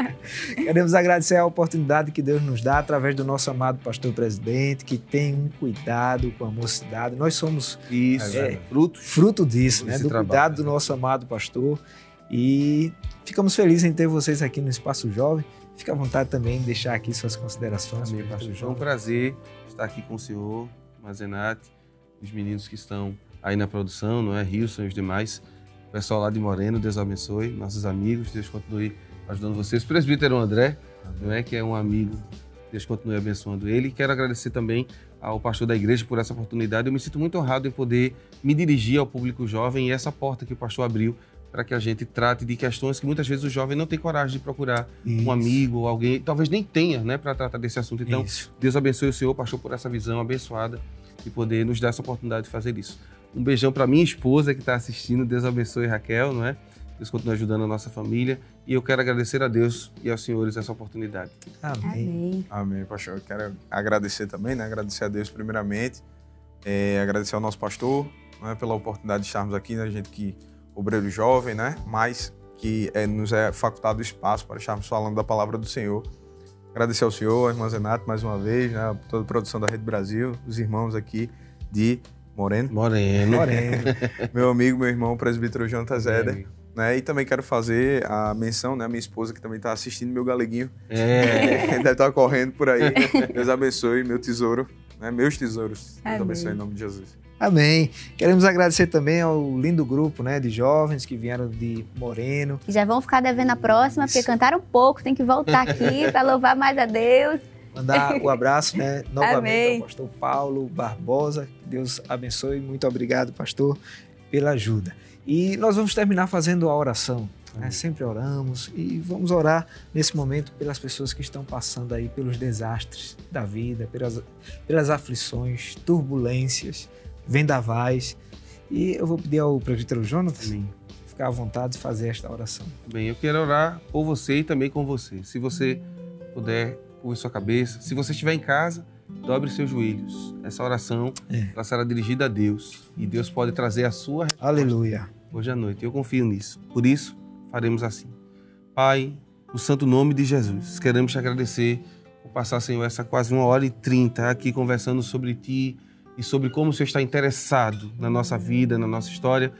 Queremos agradecer a oportunidade que Deus nos dá através do nosso amado pastor presidente, que tem um cuidado com a mocidade. Nós somos Isso, é, fruto, fruto disso, né? Do trabalho, cuidado do nosso amado pastor. E ficamos felizes em ter vocês aqui no Espaço Jovem. Fique à vontade também de deixar aqui suas considerações. Amém, pastor. É um prazer estar aqui com o senhor, Mazenati, os meninos que estão aí na produção, não é? Rilson e os demais. O pessoal lá de Moreno, Deus abençoe. Nossos amigos, Deus continue ajudando vocês. Presbítero André, não é? Que é um amigo, Deus continue abençoando ele. Quero agradecer também ao pastor da igreja por essa oportunidade. Eu me sinto muito honrado em poder me dirigir ao público jovem e essa porta que o pastor abriu para que a gente trate de questões que muitas vezes o jovem não tem coragem de procurar Isso. um amigo ou alguém, talvez nem tenha, né, para tratar desse assunto. Então, Isso. Deus abençoe o Senhor, pastor, por essa visão abençoada e poder nos dar essa oportunidade de fazer isso. Um beijão para minha esposa que está assistindo. Deus abençoe Raquel, não é? Deus continue ajudando a nossa família. E eu quero agradecer a Deus e aos senhores essa oportunidade. Amém. Amém, Amém pastor. Eu quero agradecer também, né? Agradecer a Deus primeiramente. É, agradecer ao nosso pastor né? pela oportunidade de estarmos aqui, né? A gente que obreiro jovem, né? Mas que é, nos é facultado espaço para estarmos falando da palavra do Senhor. Agradecer ao senhor, a irmã Zenato, mais uma vez, né? Toda a produção da Rede Brasil, os irmãos aqui de Moreno. Moreno. Moreno. meu amigo, meu irmão, o presbítero Jonathan Zeder. Né? E também quero fazer a menção, né? Minha esposa que também está assistindo, meu galeguinho. É. Deve estar tá correndo por aí. Deus abençoe, meu tesouro. Né? Meus tesouros. Deus abençoe em nome de Jesus. Amém. Queremos agradecer também ao lindo grupo né, de jovens que vieram de Moreno. Que já vão ficar devendo a próxima, porque cantaram pouco, tem que voltar aqui para louvar mais a Deus. Mandar o um abraço, né, novamente Amém. ao pastor Paulo Barbosa. Deus abençoe. Muito obrigado, pastor, pela ajuda. E nós vamos terminar fazendo a oração. Né? Sempre oramos e vamos orar nesse momento pelas pessoas que estão passando aí pelos desastres da vida, pelas, pelas aflições, turbulências, vendavais. E eu vou pedir ao presbítero Jonathan Amém. ficar à vontade de fazer esta oração. Bem, eu quero orar por você e também com você. Se você puder curva sua cabeça. Se você estiver em casa, dobre seus joelhos. Essa oração é. será dirigida a Deus e Deus pode trazer a sua Aleluia. Hoje à noite. Eu confio nisso. Por isso, faremos assim. Pai, no santo nome de Jesus, queremos te agradecer por passar, Senhor, essa quase uma hora e trinta aqui conversando sobre Ti e sobre como o Senhor está interessado na nossa vida, na nossa história,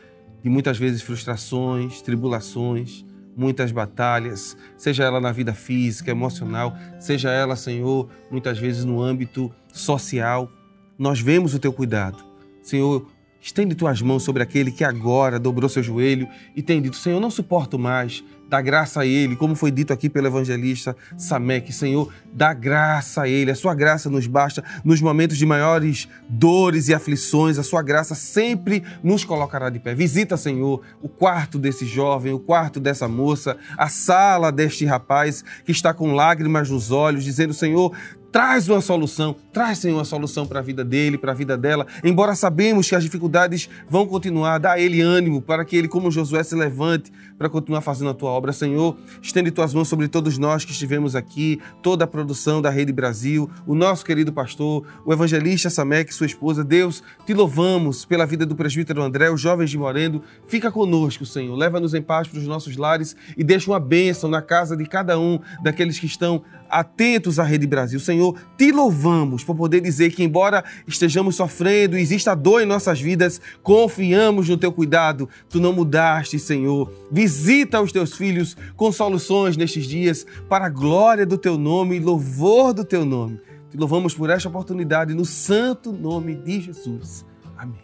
de muitas vezes frustrações, tribulações, muitas batalhas, seja ela na vida física, emocional, seja ela, Senhor, muitas vezes no âmbito social. Nós vemos o teu cuidado. Senhor, estende tuas mãos sobre aquele que agora dobrou seu joelho e tem dito: Senhor, não suporto mais Dá graça a Ele, como foi dito aqui pelo evangelista Samek, Senhor, dá graça a Ele, a Sua graça nos basta nos momentos de maiores dores e aflições, a Sua graça sempre nos colocará de pé. Visita, Senhor, o quarto desse jovem, o quarto dessa moça, a sala deste rapaz que está com lágrimas nos olhos, dizendo: Senhor, Traz uma solução, traz, Senhor, uma solução para a vida dele, para a vida dela. Embora sabemos que as dificuldades vão continuar, dá a ele ânimo para que ele, como Josué, se levante para continuar fazendo a tua obra. Senhor, estende tuas mãos sobre todos nós que estivemos aqui, toda a produção da Rede Brasil, o nosso querido pastor, o evangelista Samek, sua esposa. Deus, te louvamos pela vida do presbítero André, os jovens de Morendo. Fica conosco, Senhor. Leva-nos em paz para os nossos lares e deixa uma bênção na casa de cada um daqueles que estão atentos à Rede Brasil. Senhor, te louvamos por poder dizer que, embora estejamos sofrendo, exista dor em nossas vidas, confiamos no teu cuidado. Tu não mudaste, Senhor. Visita os teus filhos com soluções nestes dias, para a glória do teu nome e louvor do teu nome. Te louvamos por esta oportunidade no santo nome de Jesus. Amém.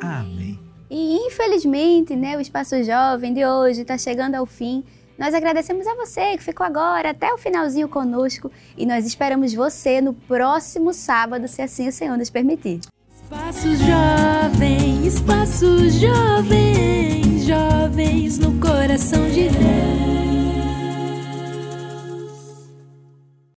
Amém. E infelizmente, né, o Espaço Jovem de hoje está chegando ao fim. Nós agradecemos a você que ficou agora até o finalzinho conosco e nós esperamos você no próximo sábado, se assim o Senhor nos permitir. Espaço Jovem, Espaço Jovem, jovens no coração de Deus.